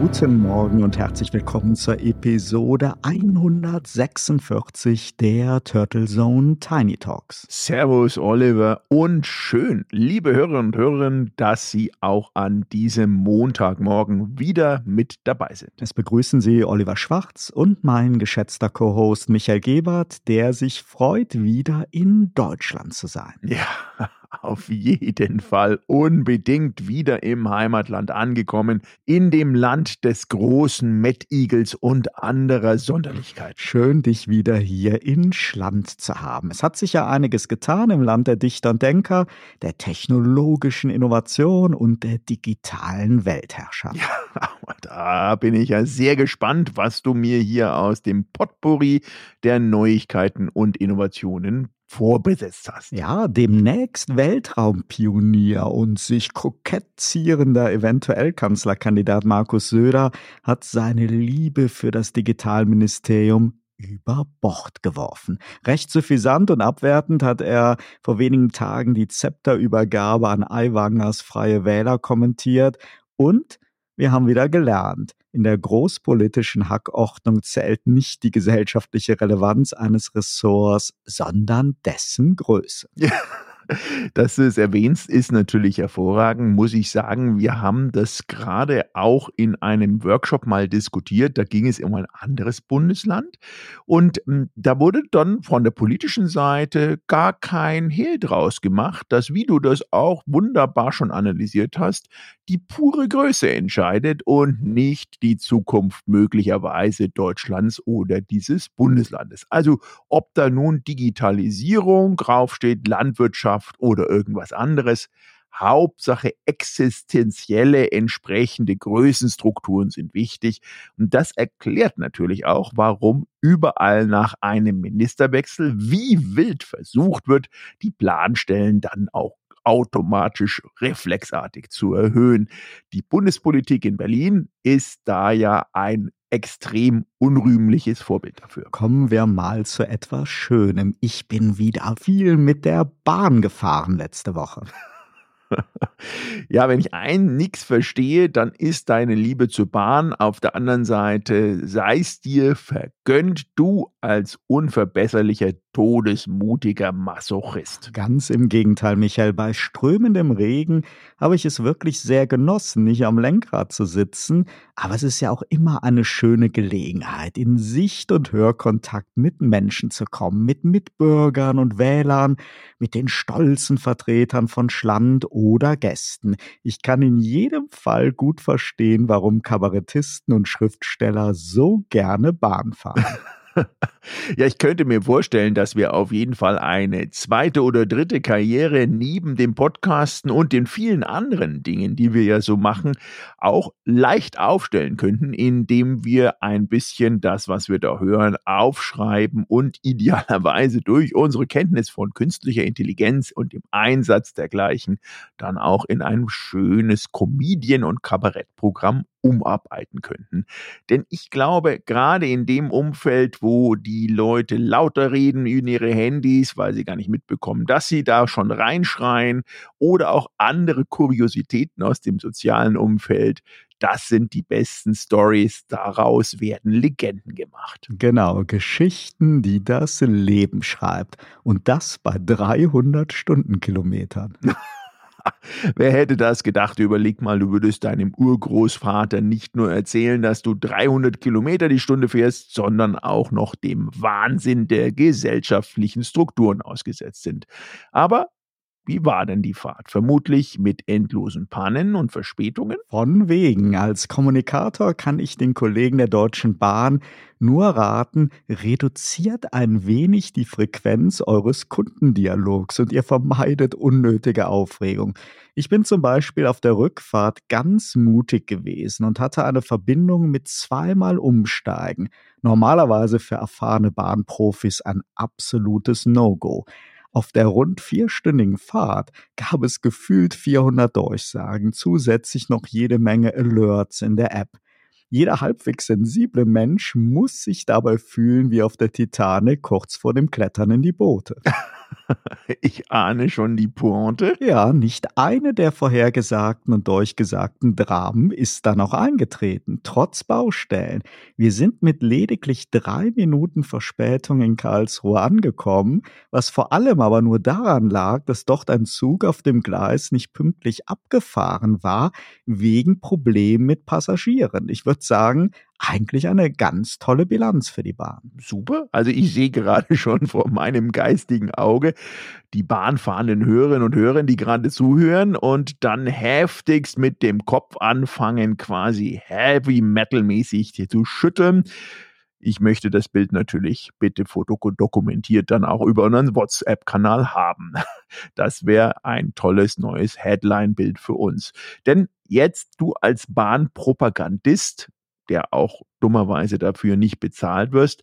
Guten Morgen und herzlich willkommen zur Episode 146 der Turtle Zone Tiny Talks. Servus Oliver und schön, liebe Hörerinnen und Hörer, dass Sie auch an diesem Montagmorgen wieder mit dabei sind. Es begrüßen Sie Oliver Schwarz und mein geschätzter Co-Host Michael Gebert, der sich freut, wieder in Deutschland zu sein. Ja, auf jeden Fall unbedingt wieder im Heimatland angekommen, in dem Land des großen Mettigels und anderer Sonderlichkeit. Schön, dich wieder hier in Schland zu haben. Es hat sich ja einiges getan im Land der Dichter und Denker, der technologischen Innovation und der digitalen Weltherrschaft. Ja, da bin ich ja sehr gespannt, was du mir hier aus dem Potpourri der Neuigkeiten und Innovationen vorbesetzt hast. Ja, demnächst Weltraumpionier und sich kokett zierender eventuell Kanzlerkandidat Markus Söder hat seine Liebe für das Digitalministerium über Bord geworfen. Recht suffisant und abwertend hat er vor wenigen Tagen die Zepterübergabe an Aiwangers Freie Wähler kommentiert und wir haben wieder gelernt, in der großpolitischen Hackordnung zählt nicht die gesellschaftliche Relevanz eines Ressorts, sondern dessen Größe. Ja. Dass du es erwähnst, ist natürlich hervorragend, muss ich sagen. Wir haben das gerade auch in einem Workshop mal diskutiert. Da ging es um ein anderes Bundesland. Und hm, da wurde dann von der politischen Seite gar kein Hehl draus gemacht, dass, wie du das auch wunderbar schon analysiert hast, die pure Größe entscheidet und nicht die Zukunft möglicherweise Deutschlands oder dieses Bundeslandes. Also ob da nun Digitalisierung draufsteht, Landwirtschaft, Wissenschaft oder irgendwas anderes. Hauptsache existenzielle entsprechende Größenstrukturen sind wichtig. Und das erklärt natürlich auch, warum überall nach einem Ministerwechsel wie wild versucht wird, die Planstellen dann auch automatisch reflexartig zu erhöhen. Die Bundespolitik in Berlin ist da ja ein extrem unrühmliches Vorbild dafür. Kommen wir mal zu etwas Schönem. Ich bin wieder viel mit der Bahn gefahren letzte Woche. ja, wenn ich ein nix verstehe, dann ist deine Liebe zur Bahn. Auf der anderen Seite sei es dir vergönnt, du als unverbesserlicher, todesmutiger Masochist. Ganz im Gegenteil, Michael. Bei strömendem Regen habe ich es wirklich sehr genossen, nicht am Lenkrad zu sitzen. Aber es ist ja auch immer eine schöne Gelegenheit, in Sicht- und Hörkontakt mit Menschen zu kommen, mit Mitbürgern und Wählern, mit den stolzen Vertretern von Schland oder Gästen. Ich kann in jedem Fall gut verstehen, warum Kabarettisten und Schriftsteller so gerne Bahn fahren. Ja, ich könnte mir vorstellen, dass wir auf jeden Fall eine zweite oder dritte Karriere neben dem Podcasten und den vielen anderen Dingen, die wir ja so machen, auch leicht aufstellen könnten, indem wir ein bisschen das, was wir da hören, aufschreiben und idealerweise durch unsere Kenntnis von künstlicher Intelligenz und dem Einsatz dergleichen dann auch in ein schönes Comedian- und Kabarettprogramm umarbeiten könnten. Denn ich glaube, gerade in dem Umfeld, wo die Leute lauter reden in ihre Handys, weil sie gar nicht mitbekommen, dass sie da schon reinschreien oder auch andere Kuriositäten aus dem sozialen Umfeld, das sind die besten Stories, daraus werden Legenden gemacht. Genau, Geschichten, die das Leben schreibt und das bei 300 Stundenkilometern. Wer hätte das gedacht? Überleg mal, du würdest deinem Urgroßvater nicht nur erzählen, dass du 300 Kilometer die Stunde fährst, sondern auch noch dem Wahnsinn der gesellschaftlichen Strukturen ausgesetzt sind. Aber wie war denn die Fahrt? Vermutlich mit endlosen Pannen und Verspätungen? Von wegen. Als Kommunikator kann ich den Kollegen der Deutschen Bahn nur raten, reduziert ein wenig die Frequenz eures Kundendialogs und ihr vermeidet unnötige Aufregung. Ich bin zum Beispiel auf der Rückfahrt ganz mutig gewesen und hatte eine Verbindung mit zweimal Umsteigen. Normalerweise für erfahrene Bahnprofis ein absolutes No-Go. Auf der rund vierstündigen Fahrt gab es gefühlt 400 Durchsagen, zusätzlich noch jede Menge Alerts in der App. Jeder halbwegs sensible Mensch muss sich dabei fühlen wie auf der Titanic kurz vor dem Klettern in die Boote. Ich ahne schon die Pointe. Ja, nicht eine der vorhergesagten und durchgesagten Dramen ist dann auch eingetreten, trotz Baustellen. Wir sind mit lediglich drei Minuten Verspätung in Karlsruhe angekommen, was vor allem aber nur daran lag, dass dort ein Zug auf dem Gleis nicht pünktlich abgefahren war, wegen Problemen mit Passagieren. Ich würde sagen, eigentlich eine ganz tolle Bilanz für die Bahn. Super. Also ich sehe gerade schon vor meinem geistigen Auge die bahnfahrenden Hörerinnen und Hörer, die gerade zuhören und dann heftigst mit dem Kopf anfangen, quasi heavy metal mäßig zu schütteln. Ich möchte das Bild natürlich bitte fotodokumentiert dann auch über unseren WhatsApp-Kanal haben. Das wäre ein tolles neues Headline-Bild für uns. Denn jetzt du als Bahnpropagandist der auch dummerweise dafür nicht bezahlt wirst.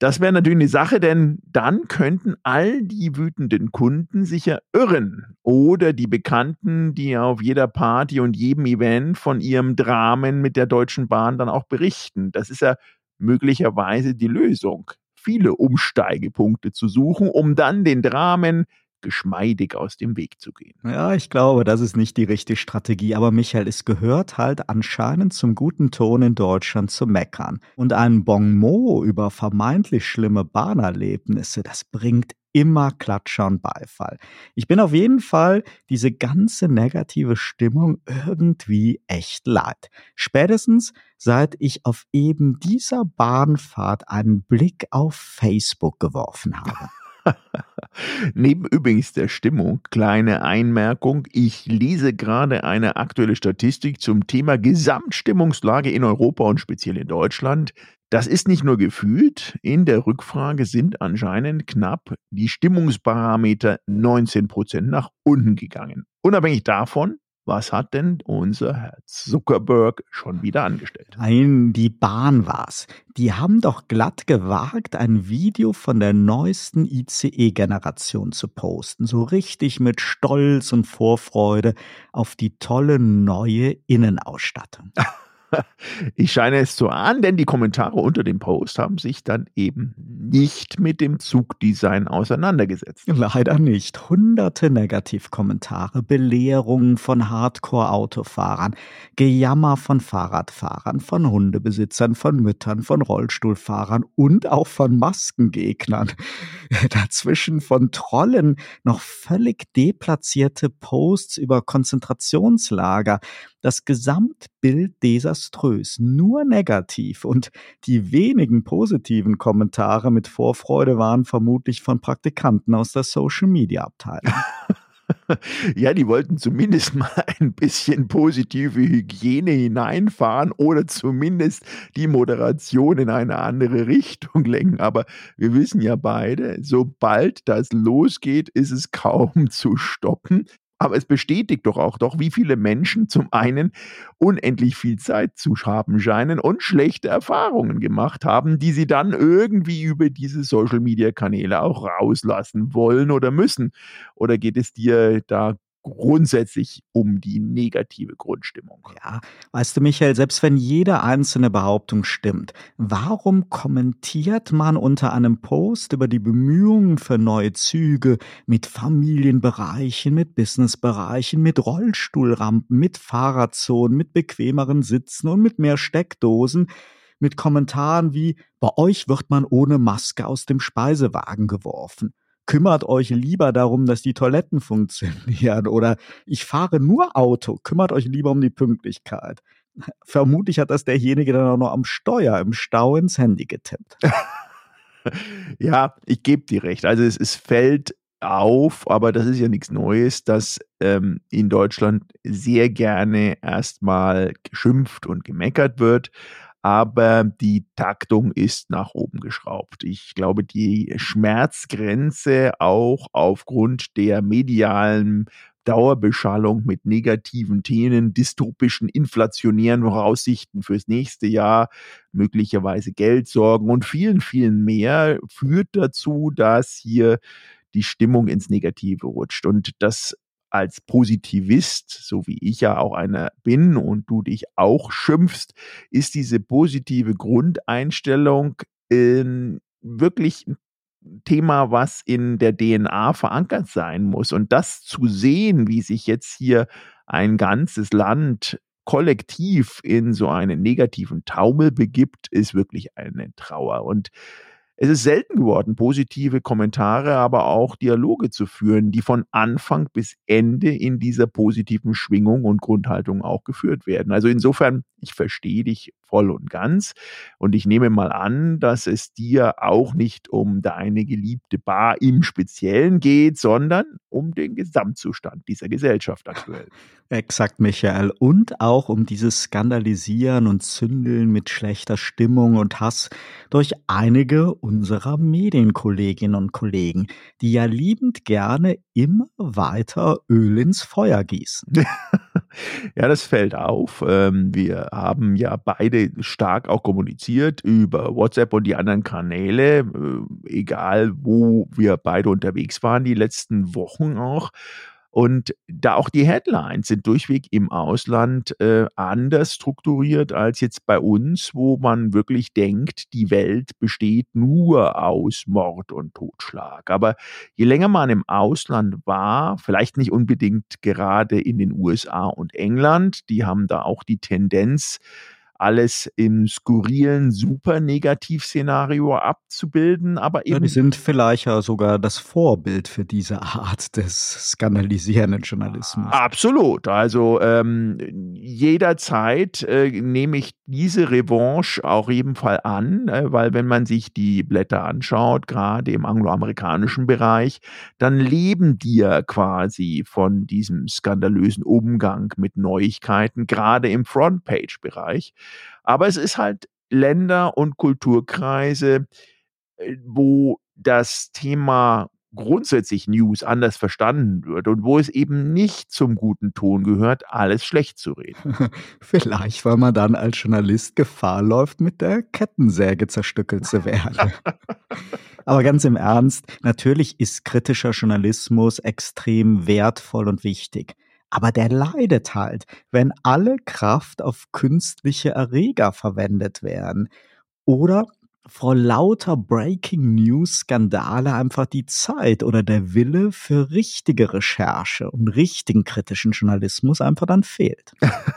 Das wäre natürlich eine Sache, denn dann könnten all die wütenden Kunden sich ja irren. Oder die Bekannten, die auf jeder Party und jedem Event von ihrem Dramen mit der Deutschen Bahn dann auch berichten. Das ist ja möglicherweise die Lösung. Viele Umsteigepunkte zu suchen, um dann den Dramen geschmeidig aus dem Weg zu gehen. Ja, ich glaube, das ist nicht die richtige Strategie. Aber Michael, es gehört halt anscheinend zum guten Ton in Deutschland zu meckern. Und ein Bon mot über vermeintlich schlimme Bahnerlebnisse, das bringt immer Klatscher und Beifall. Ich bin auf jeden Fall diese ganze negative Stimmung irgendwie echt leid. Spätestens seit ich auf eben dieser Bahnfahrt einen Blick auf Facebook geworfen habe. Neben übrigens der Stimmung, kleine Einmerkung, ich lese gerade eine aktuelle Statistik zum Thema Gesamtstimmungslage in Europa und speziell in Deutschland. Das ist nicht nur gefühlt, in der Rückfrage sind anscheinend knapp die Stimmungsparameter 19 Prozent nach unten gegangen. Unabhängig davon, was hat denn unser Herr Zuckerberg schon wieder angestellt? Nein, die Bahn war's. Die haben doch glatt gewagt, ein Video von der neuesten ICE-Generation zu posten. So richtig mit Stolz und Vorfreude auf die tolle neue Innenausstattung. Ich scheine es zu ahnen, denn die Kommentare unter dem Post haben sich dann eben nicht mit dem Zugdesign auseinandergesetzt. Leider nicht. Hunderte Negativkommentare, Belehrungen von Hardcore-Autofahrern, Gejammer von Fahrradfahrern, von Hundebesitzern, von Müttern, von Rollstuhlfahrern und auch von Maskengegnern. Dazwischen von Trollen noch völlig deplatzierte Posts über Konzentrationslager, das Gesamtbild desaströs, nur negativ und die wenigen positiven Kommentare mit Vorfreude waren vermutlich von Praktikanten aus der Social Media Abteilung. Ja, die wollten zumindest mal ein bisschen positive Hygiene hineinfahren oder zumindest die Moderation in eine andere Richtung lenken. Aber wir wissen ja beide, sobald das losgeht, ist es kaum zu stoppen. Aber es bestätigt doch auch doch, wie viele Menschen zum einen unendlich viel Zeit zu haben scheinen und schlechte Erfahrungen gemacht haben, die sie dann irgendwie über diese Social-Media-Kanäle auch rauslassen wollen oder müssen. Oder geht es dir da grundsätzlich um die negative Grundstimmung. Ja, weißt du, Michael, selbst wenn jede einzelne Behauptung stimmt, warum kommentiert man unter einem Post über die Bemühungen für neue Züge mit Familienbereichen, mit Businessbereichen, mit Rollstuhlrampen, mit Fahrradzonen, mit bequemeren Sitzen und mit mehr Steckdosen, mit Kommentaren wie, bei euch wird man ohne Maske aus dem Speisewagen geworfen kümmert euch lieber darum, dass die Toiletten funktionieren oder ich fahre nur Auto, kümmert euch lieber um die Pünktlichkeit. Vermutlich hat das derjenige dann auch noch am Steuer im Stau ins Handy getippt. ja, ich gebe dir recht. Also es, es fällt auf, aber das ist ja nichts Neues, dass ähm, in Deutschland sehr gerne erstmal geschimpft und gemeckert wird aber die Taktung ist nach oben geschraubt. Ich glaube, die Schmerzgrenze auch aufgrund der medialen Dauerbeschallung mit negativen Themen, dystopischen, inflationären Voraussichten fürs nächste Jahr, möglicherweise Geldsorgen und vielen, vielen mehr führt dazu, dass hier die Stimmung ins Negative rutscht. Und das als Positivist, so wie ich ja auch einer bin und du dich auch schimpfst, ist diese positive Grundeinstellung in wirklich ein Thema, was in der DNA verankert sein muss. Und das zu sehen, wie sich jetzt hier ein ganzes Land kollektiv in so einen negativen Taumel begibt, ist wirklich eine Trauer. Und es ist selten geworden, positive Kommentare, aber auch Dialoge zu führen, die von Anfang bis Ende in dieser positiven Schwingung und Grundhaltung auch geführt werden. Also insofern, ich verstehe dich voll und ganz und ich nehme mal an, dass es dir auch nicht um deine geliebte Bar im Speziellen geht, sondern um den Gesamtzustand dieser Gesellschaft aktuell. Exakt, Michael. Und auch um dieses Skandalisieren und Zündeln mit schlechter Stimmung und Hass durch einige unserer Medienkolleginnen und Kollegen, die ja liebend gerne immer weiter Öl ins Feuer gießen. Ja, das fällt auf. Ähm, wir haben ja beide stark auch kommuniziert über WhatsApp und die anderen Kanäle, äh, egal wo wir beide unterwegs waren, die letzten Wochen auch. Und da auch die Headlines sind durchweg im Ausland äh, anders strukturiert als jetzt bei uns, wo man wirklich denkt, die Welt besteht nur aus Mord und Totschlag. Aber je länger man im Ausland war, vielleicht nicht unbedingt gerade in den USA und England, die haben da auch die Tendenz, alles im skurrilen, super Negativszenario abzubilden, aber eben. Ja, die sind vielleicht ja sogar das Vorbild für diese Art des skandalisierenden Journalismus. Absolut. Also ähm, jederzeit äh, nehme ich diese Revanche auch jeden Fall an, äh, weil wenn man sich die Blätter anschaut, gerade im angloamerikanischen Bereich, dann leben die ja quasi von diesem skandalösen Umgang mit Neuigkeiten, gerade im Frontpage-Bereich. Aber es ist halt Länder und Kulturkreise, äh, wo das Thema grundsätzlich News anders verstanden wird und wo es eben nicht zum guten Ton gehört, alles schlecht zu reden. Vielleicht, weil man dann als Journalist Gefahr läuft, mit der Kettensäge zerstückelt zu werden. Aber ganz im Ernst, natürlich ist kritischer Journalismus extrem wertvoll und wichtig. Aber der leidet halt, wenn alle Kraft auf künstliche Erreger verwendet werden. Oder vor lauter Breaking News Skandale einfach die Zeit oder der Wille für richtige Recherche und richtigen kritischen Journalismus einfach dann fehlt.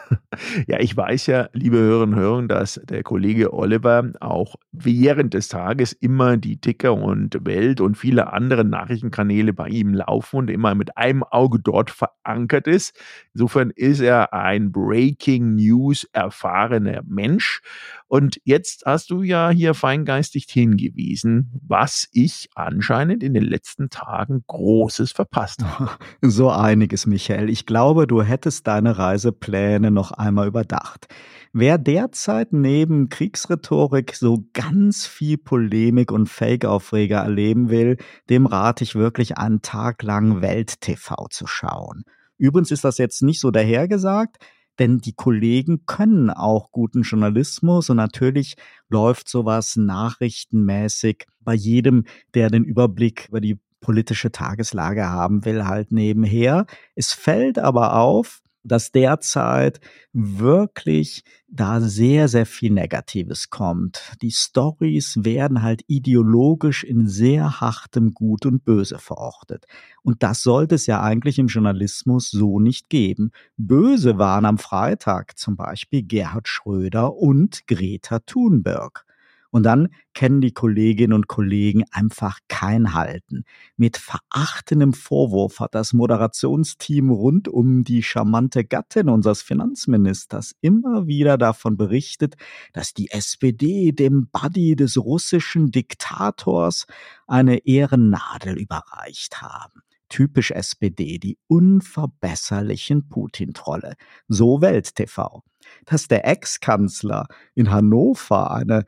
ja, ich weiß ja, liebe Hörerinnen und Hörer, dass der Kollege Oliver auch während des Tages immer die Ticker und Welt und viele andere Nachrichtenkanäle bei ihm laufen und immer mit einem Auge dort verankert ist. Insofern ist er ein Breaking News erfahrener Mensch. Und jetzt hast du ja hier feingeistig hingewiesen, was ich anscheinend in den letzten Tagen Großes verpasst habe. So einiges, Michael. Ich glaube, du hättest deine Reisepläne noch einmal überdacht. Wer derzeit neben Kriegsrhetorik so ganz viel Polemik und Fake-Aufreger erleben will, dem rate ich wirklich einen Tag lang Welt-TV zu schauen. Übrigens ist das jetzt nicht so dahergesagt, denn die Kollegen können auch guten Journalismus und natürlich läuft sowas nachrichtenmäßig bei jedem, der den Überblick über die politische Tageslage haben will, halt nebenher. Es fällt aber auf, dass derzeit wirklich da sehr, sehr viel Negatives kommt. Die Stories werden halt ideologisch in sehr hartem Gut und Böse verortet. Und das sollte es ja eigentlich im Journalismus so nicht geben. Böse waren am Freitag zum Beispiel Gerhard Schröder und Greta Thunberg. Und dann kennen die Kolleginnen und Kollegen einfach kein Halten. Mit verachtendem Vorwurf hat das Moderationsteam rund um die charmante Gattin unseres Finanzministers immer wieder davon berichtet, dass die SPD dem Buddy des russischen Diktators eine Ehrennadel überreicht haben typisch SPD, die unverbesserlichen Putin-Trolle. So Welt TV. Dass der Ex-Kanzler in Hannover eine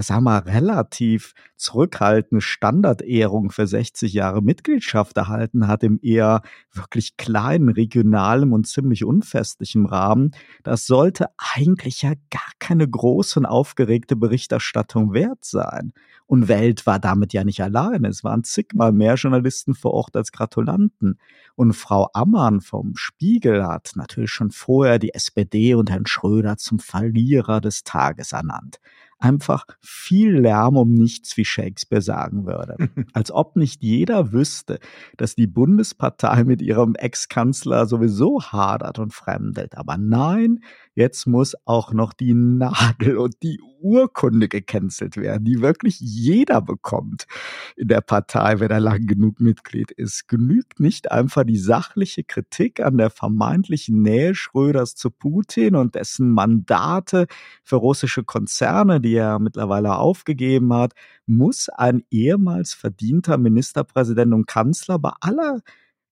sag mal, relativ zurückhaltende Standardehrung für 60 Jahre Mitgliedschaft erhalten hat im eher wirklich kleinen, regionalen und ziemlich unfestlichen Rahmen, das sollte eigentlich ja gar keine große und aufgeregte Berichterstattung wert sein. Und Welt war damit ja nicht alleine. Es waren zigmal mehr Journalisten vor Ort als Gratulanten. Und Frau Ammann vom Spiegel hat natürlich schon vorher die SPD und Herrn Schröder zum Verlierer des Tages ernannt einfach viel Lärm um nichts, wie Shakespeare sagen würde. Als ob nicht jeder wüsste, dass die Bundespartei mit ihrem Ex-Kanzler sowieso hadert und fremdelt. Aber nein, jetzt muss auch noch die Nagel und die Urkunde gecancelt werden, die wirklich jeder bekommt in der Partei, wenn er lang genug Mitglied ist. Genügt nicht einfach die sachliche Kritik an der vermeintlichen Nähe Schröders zu Putin und dessen Mandate für russische Konzerne, die er mittlerweile aufgegeben hat, muss ein ehemals verdienter Ministerpräsident und Kanzler bei aller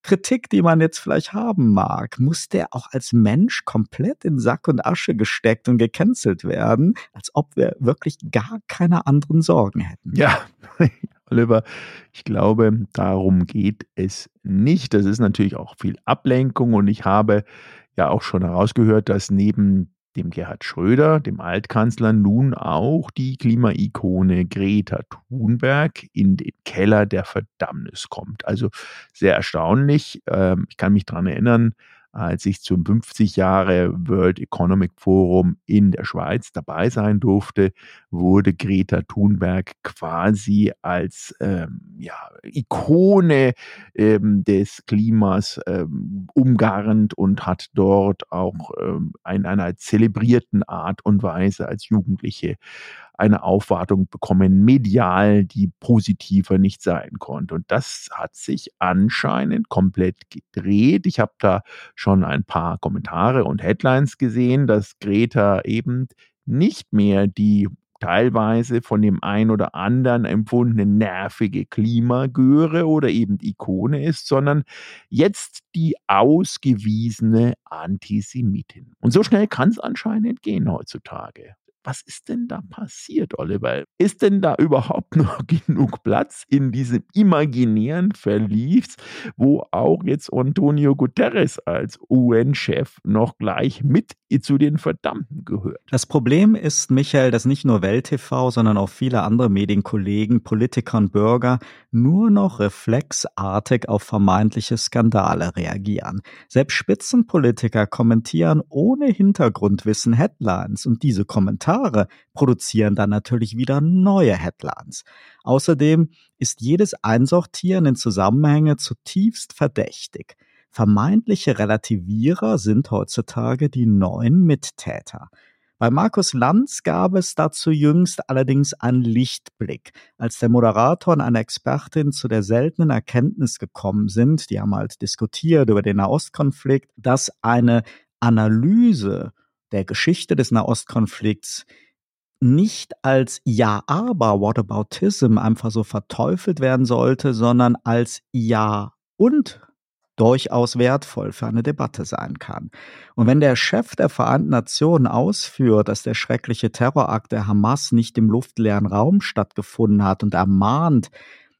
Kritik, die man jetzt vielleicht haben mag, muss der auch als Mensch komplett in Sack und Asche gesteckt und gecancelt werden, als ob wir wirklich gar keine anderen Sorgen hätten. Ja, Oliver, ich glaube, darum geht es nicht. Das ist natürlich auch viel Ablenkung und ich habe ja auch schon herausgehört, dass neben dem Gerhard Schröder, dem Altkanzler, nun auch die Klimaikone Greta Thunberg in den Keller der Verdammnis kommt. Also sehr erstaunlich. Ähm, ich kann mich daran erinnern, als ich zum 50 Jahre World Economic Forum in der Schweiz dabei sein durfte, wurde Greta Thunberg quasi als ähm, ja, Ikone ähm, des Klimas ähm, umgarnt und hat dort auch ähm, in einer zelebrierten Art und Weise als Jugendliche eine Aufwartung bekommen, medial, die positiver nicht sein konnte. Und das hat sich anscheinend komplett gedreht. Ich habe da schon ein paar Kommentare und Headlines gesehen, dass Greta eben nicht mehr die teilweise von dem ein oder anderen empfundene nervige Klimagöre oder eben Ikone ist, sondern jetzt die ausgewiesene Antisemitin. Und so schnell kann es anscheinend gehen heutzutage was ist denn da passiert, Oliver? Ist denn da überhaupt noch genug Platz in diesem imaginären Verlies, wo auch jetzt Antonio Guterres als UN-Chef noch gleich mit zu den Verdammten gehört? Das Problem ist, Michael, dass nicht nur Welt TV, sondern auch viele andere Medienkollegen, Politiker und Bürger nur noch reflexartig auf vermeintliche Skandale reagieren. Selbst Spitzenpolitiker kommentieren ohne Hintergrundwissen Headlines und diese Kommentare produzieren dann natürlich wieder neue Headlines. Außerdem ist jedes Einsortieren in Zusammenhänge zutiefst verdächtig. Vermeintliche Relativierer sind heutzutage die neuen Mittäter. Bei Markus Lanz gab es dazu jüngst allerdings einen Lichtblick, als der Moderator und eine Expertin zu der seltenen Erkenntnis gekommen sind, die haben halt diskutiert über den Nahostkonflikt, dass eine Analyse der Geschichte des Nahostkonflikts nicht als Ja, aber Whataboutism einfach so verteufelt werden sollte, sondern als Ja und durchaus wertvoll für eine Debatte sein kann. Und wenn der Chef der Vereinten Nationen ausführt, dass der schreckliche Terrorakt der Hamas nicht im luftleeren Raum stattgefunden hat und ermahnt,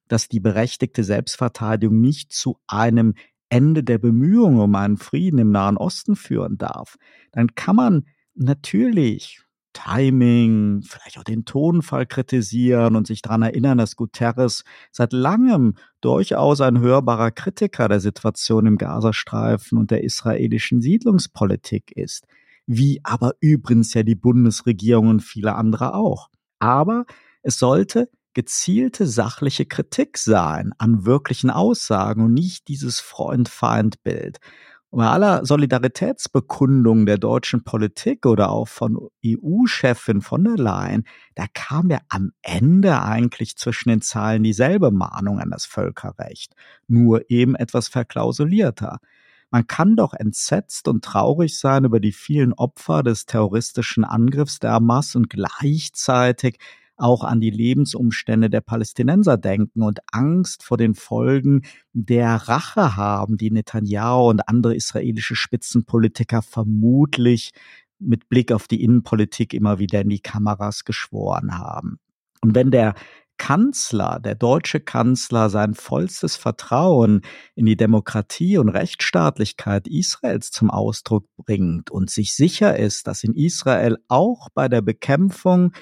dass die berechtigte Selbstverteidigung nicht zu einem Ende der Bemühungen um einen Frieden im Nahen Osten führen darf, dann kann man natürlich Timing, vielleicht auch den Tonfall kritisieren und sich daran erinnern, dass Guterres seit langem durchaus ein hörbarer Kritiker der Situation im Gazastreifen und der israelischen Siedlungspolitik ist, wie aber übrigens ja die Bundesregierung und viele andere auch. Aber es sollte gezielte sachliche Kritik sein an wirklichen Aussagen und nicht dieses Freund-Feind-Bild. Und bei aller Solidaritätsbekundung der deutschen Politik oder auch von EU-Chefin von der Leyen, da kam ja am Ende eigentlich zwischen den Zahlen dieselbe Mahnung an das Völkerrecht, nur eben etwas verklausulierter. Man kann doch entsetzt und traurig sein über die vielen Opfer des terroristischen Angriffs der Hamas und gleichzeitig auch an die Lebensumstände der Palästinenser denken und Angst vor den Folgen der Rache haben, die Netanyahu und andere israelische Spitzenpolitiker vermutlich mit Blick auf die Innenpolitik immer wieder in die Kameras geschworen haben. Und wenn der Kanzler, der deutsche Kanzler, sein vollstes Vertrauen in die Demokratie und Rechtsstaatlichkeit Israels zum Ausdruck bringt und sich sicher ist, dass in Israel auch bei der Bekämpfung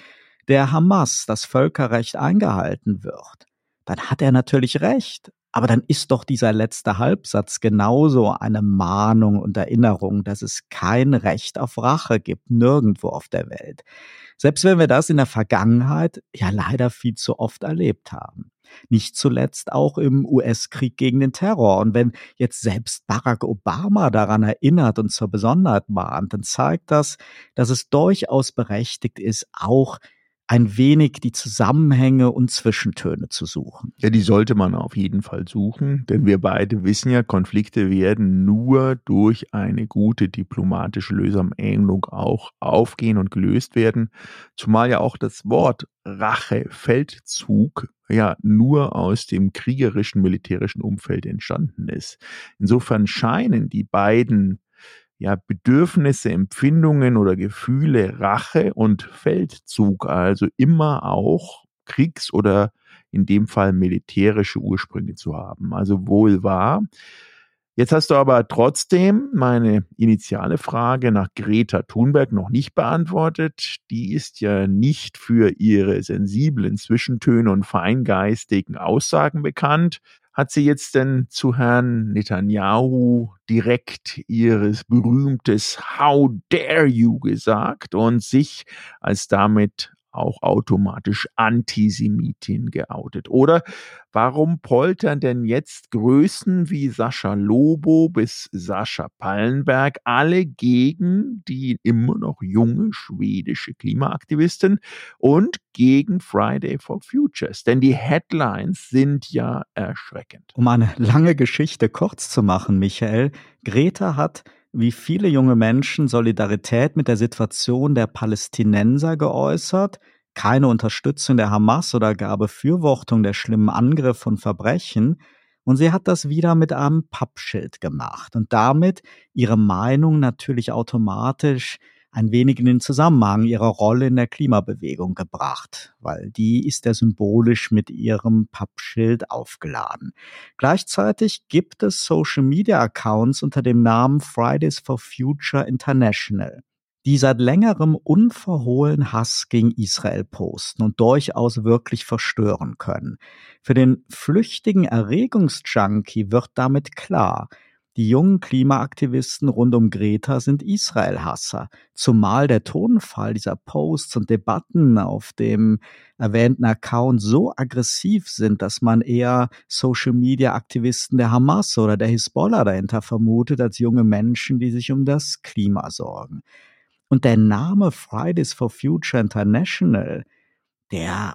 der Hamas das Völkerrecht eingehalten wird, dann hat er natürlich recht. Aber dann ist doch dieser letzte Halbsatz genauso eine Mahnung und Erinnerung, dass es kein Recht auf Rache gibt, nirgendwo auf der Welt. Selbst wenn wir das in der Vergangenheit ja leider viel zu oft erlebt haben. Nicht zuletzt auch im US-Krieg gegen den Terror. Und wenn jetzt selbst Barack Obama daran erinnert und zur Besonderheit mahnt, dann zeigt das, dass es durchaus berechtigt ist, auch ein wenig die Zusammenhänge und Zwischentöne zu suchen. Ja, die sollte man auf jeden Fall suchen, denn wir beide wissen ja, Konflikte werden nur durch eine gute diplomatische Lösung auch aufgehen und gelöst werden, zumal ja auch das Wort Rache, Feldzug ja nur aus dem kriegerischen militärischen Umfeld entstanden ist. Insofern scheinen die beiden ja, Bedürfnisse, Empfindungen oder Gefühle, Rache und Feldzug, also immer auch Kriegs- oder in dem Fall militärische Ursprünge zu haben. Also wohl wahr. Jetzt hast du aber trotzdem meine initiale Frage nach Greta Thunberg noch nicht beantwortet. Die ist ja nicht für ihre sensiblen Zwischentöne und feingeistigen Aussagen bekannt hat sie jetzt denn zu Herrn Netanyahu direkt ihres berühmtes How dare you gesagt und sich als damit auch automatisch Antisemitin geoutet? Oder warum poltern denn jetzt Größen wie Sascha Lobo bis Sascha Pallenberg alle gegen die immer noch junge schwedische Klimaaktivistin und gegen Friday for Futures? Denn die Headlines sind ja erschreckend. Um eine lange Geschichte kurz zu machen, Michael, Greta hat wie viele junge Menschen Solidarität mit der Situation der Palästinenser geäußert, keine Unterstützung der Hamas oder gar Befürwortung der schlimmen Angriffe und Verbrechen, und sie hat das wieder mit einem Pappschild gemacht und damit ihre Meinung natürlich automatisch ein wenig in den Zusammenhang ihrer Rolle in der Klimabewegung gebracht, weil die ist ja symbolisch mit ihrem Pappschild aufgeladen. Gleichzeitig gibt es Social Media Accounts unter dem Namen Fridays for Future International die seit längerem unverhohlen Hass gegen Israel posten und durchaus wirklich verstören können. Für den flüchtigen Erregungsjunkie wird damit klar, die jungen Klimaaktivisten rund um Greta sind Israel-Hasser, zumal der Tonfall dieser Posts und Debatten auf dem erwähnten Account so aggressiv sind, dass man eher Social-Media-Aktivisten der Hamas oder der Hisbollah dahinter vermutet, als junge Menschen, die sich um das Klima sorgen. Und der Name Fridays for Future International, der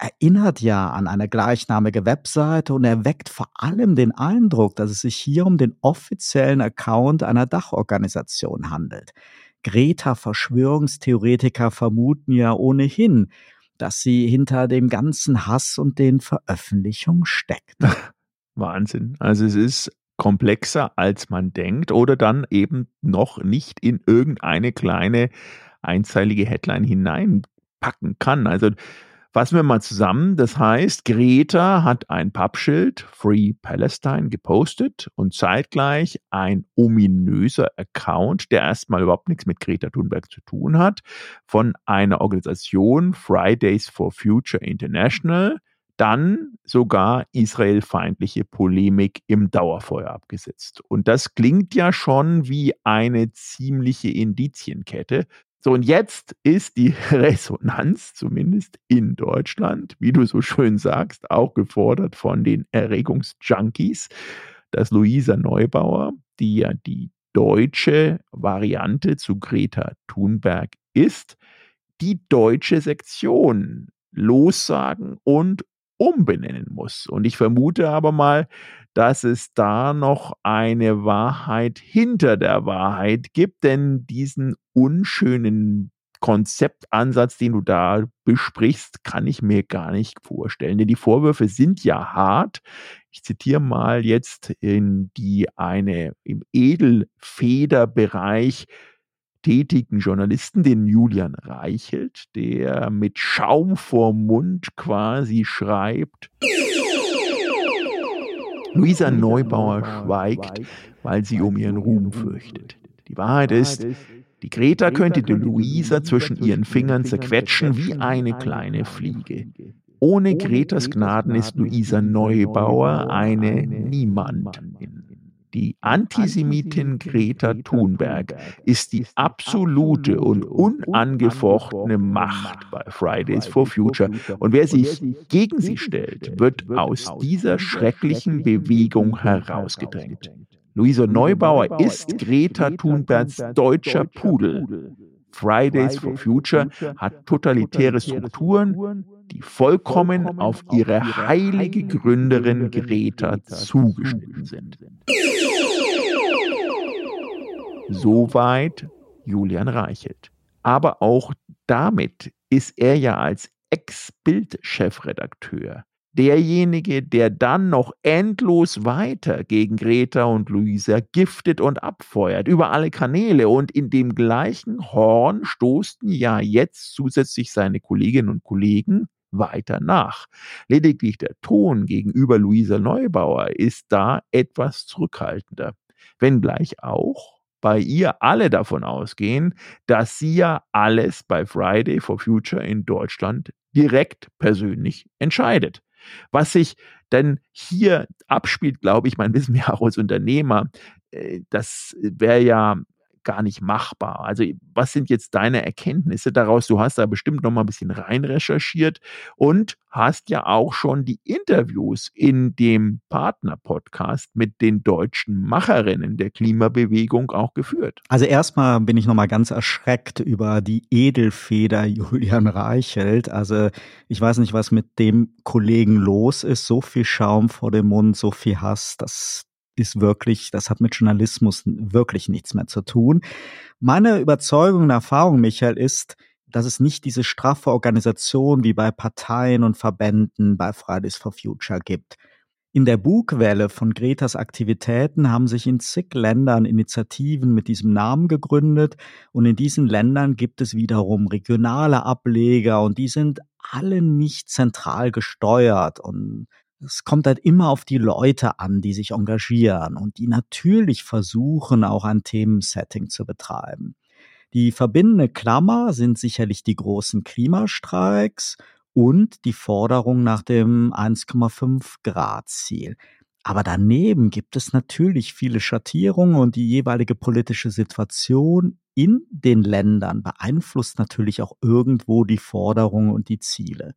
erinnert ja an eine gleichnamige Webseite und erweckt vor allem den Eindruck, dass es sich hier um den offiziellen Account einer Dachorganisation handelt. Greta-Verschwörungstheoretiker vermuten ja ohnehin, dass sie hinter dem ganzen Hass und den Veröffentlichungen steckt. Wahnsinn. Also es ist komplexer als man denkt oder dann eben noch nicht in irgendeine kleine einzeilige Headline hineinpacken kann. Also Fassen wir mal zusammen. Das heißt, Greta hat ein Pappschild Free Palestine gepostet und zeitgleich ein ominöser Account, der erstmal überhaupt nichts mit Greta Thunberg zu tun hat, von einer Organisation Fridays for Future International, dann sogar israelfeindliche Polemik im Dauerfeuer abgesetzt. Und das klingt ja schon wie eine ziemliche Indizienkette, so, und jetzt ist die Resonanz, zumindest in Deutschland, wie du so schön sagst, auch gefordert von den Erregungsjunkies, dass Luisa Neubauer, die ja die deutsche Variante zu Greta Thunberg ist, die deutsche Sektion lossagen und umbenennen muss. Und ich vermute aber mal, dass es da noch eine Wahrheit hinter der Wahrheit gibt, denn diesen unschönen Konzeptansatz, den du da besprichst, kann ich mir gar nicht vorstellen. Denn die Vorwürfe sind ja hart. Ich zitiere mal jetzt in die eine im Edelfederbereich tätigen Journalisten, den Julian Reichelt, der mit Schaum vorm Mund quasi schreibt. Luisa Neubauer schweigt, weil sie um ihren Ruhm fürchtet. Die Wahrheit ist, die Greta könnte die Luisa zwischen ihren Fingern zerquetschen wie eine kleine Fliege. Ohne Gretas Gnaden ist Luisa Neubauer eine Niemandin. Die Antisemitin Greta Thunberg ist die absolute und unangefochtene Macht bei Fridays for Future. Und wer sich gegen sie stellt, wird aus dieser schrecklichen Bewegung herausgedrängt. Luisa Neubauer ist Greta Thunbergs deutscher Pudel. Fridays for Future hat totalitäre Strukturen, die vollkommen auf ihre heilige Gründerin Greta zugeschnitten sind. Soweit Julian Reichelt. Aber auch damit ist er ja als Ex-Bild-Chefredakteur derjenige, der dann noch endlos weiter gegen Greta und Luisa giftet und abfeuert über alle Kanäle und in dem gleichen Horn stoßen ja jetzt zusätzlich seine Kolleginnen und Kollegen weiter nach. Lediglich der Ton gegenüber Luisa Neubauer ist da etwas zurückhaltender, wenngleich auch bei ihr alle davon ausgehen, dass sie ja alles bei Friday for Future in Deutschland direkt persönlich entscheidet. Was sich denn hier abspielt, glaube ich, mein wissen wir auch als Unternehmer, äh, das wäre ja gar nicht machbar. Also was sind jetzt deine Erkenntnisse daraus? Du hast da bestimmt noch mal ein bisschen rein recherchiert und hast ja auch schon die Interviews in dem Partner-Podcast mit den deutschen Macherinnen der Klimabewegung auch geführt. Also erstmal bin ich noch mal ganz erschreckt über die Edelfeder Julian Reichelt. Also ich weiß nicht, was mit dem Kollegen los ist. So viel Schaum vor dem Mund, so viel Hass, das ist wirklich, das hat mit Journalismus wirklich nichts mehr zu tun. Meine Überzeugung und Erfahrung, Michael, ist, dass es nicht diese straffe Organisation wie bei Parteien und Verbänden bei Fridays for Future gibt. In der Bugwelle von Gretas Aktivitäten haben sich in zig Ländern Initiativen mit diesem Namen gegründet und in diesen Ländern gibt es wiederum regionale Ableger und die sind alle nicht zentral gesteuert und es kommt halt immer auf die Leute an, die sich engagieren und die natürlich versuchen, auch ein Themensetting zu betreiben. Die verbindende Klammer sind sicherlich die großen Klimastreiks und die Forderung nach dem 1,5 Grad Ziel. Aber daneben gibt es natürlich viele Schattierungen und die jeweilige politische Situation in den Ländern beeinflusst natürlich auch irgendwo die Forderungen und die Ziele.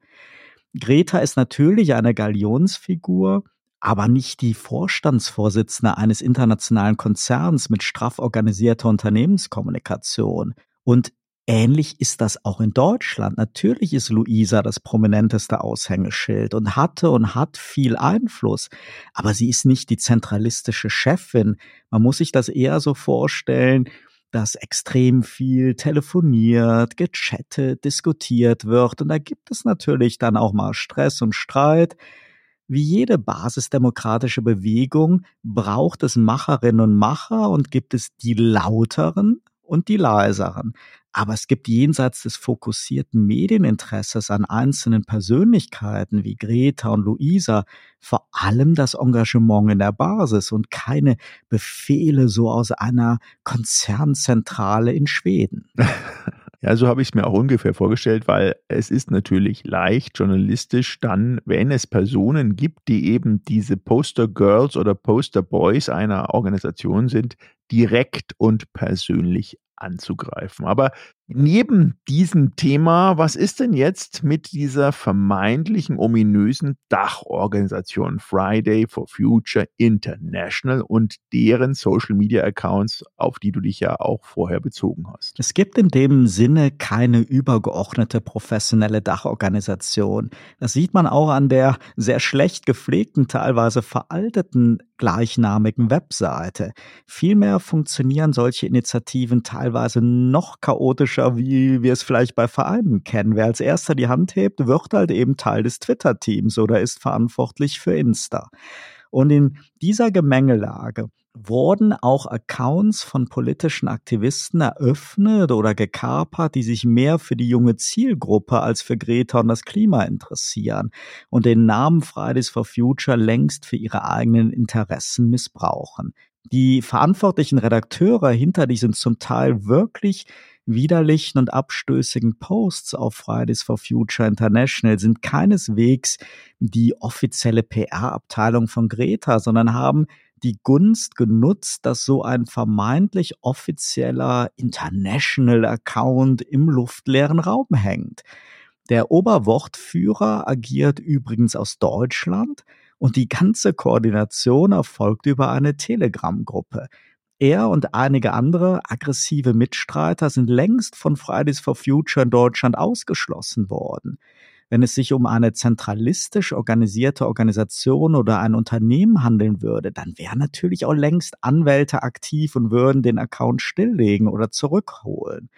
Greta ist natürlich eine Galionsfigur, aber nicht die Vorstandsvorsitzende eines internationalen Konzerns mit straff organisierter Unternehmenskommunikation. Und ähnlich ist das auch in Deutschland. Natürlich ist Luisa das prominenteste Aushängeschild und hatte und hat viel Einfluss, aber sie ist nicht die zentralistische Chefin. Man muss sich das eher so vorstellen, dass extrem viel telefoniert, gechattet, diskutiert wird. Und da gibt es natürlich dann auch mal Stress und Streit. Wie jede basisdemokratische Bewegung braucht es Macherinnen und Macher und gibt es die lauteren und die leiseren. Aber es gibt jenseits des fokussierten Medieninteresses an einzelnen Persönlichkeiten wie Greta und Luisa vor allem das Engagement in der Basis und keine Befehle so aus einer Konzernzentrale in Schweden. Ja, so habe ich es mir auch ungefähr vorgestellt, weil es ist natürlich leicht journalistisch dann, wenn es Personen gibt, die eben diese Poster Girls oder Poster Boys einer Organisation sind, direkt und persönlich anzugreifen. Aber neben diesem Thema, was ist denn jetzt mit dieser vermeintlichen ominösen Dachorganisation Friday for Future International und deren Social Media Accounts, auf die du dich ja auch vorher bezogen hast? Es gibt in dem Sinne keine übergeordnete professionelle Dachorganisation. Das sieht man auch an der sehr schlecht gepflegten, teilweise veralteten gleichnamigen Webseite. Vielmehr funktionieren solche Initiativen teilweise noch chaotischer, wie wir es vielleicht bei Vereinen kennen. Wer als erster die Hand hebt, wird halt eben Teil des Twitter-Teams oder ist verantwortlich für Insta. Und in dieser Gemengelage wurden auch Accounts von politischen Aktivisten eröffnet oder gekapert, die sich mehr für die junge Zielgruppe als für Greta und das Klima interessieren und den Namen Fridays for Future längst für ihre eigenen Interessen missbrauchen. Die verantwortlichen Redakteure hinter diesen zum Teil wirklich widerlichen und abstößigen Posts auf Fridays for Future International sind keineswegs die offizielle PR-Abteilung von Greta, sondern haben die Gunst genutzt, dass so ein vermeintlich offizieller International Account im luftleeren Raum hängt. Der Oberwortführer agiert übrigens aus Deutschland und die ganze Koordination erfolgt über eine Telegram-Gruppe. Er und einige andere aggressive Mitstreiter sind längst von Fridays for Future in Deutschland ausgeschlossen worden. Wenn es sich um eine zentralistisch organisierte Organisation oder ein Unternehmen handeln würde, dann wären natürlich auch längst Anwälte aktiv und würden den Account stilllegen oder zurückholen.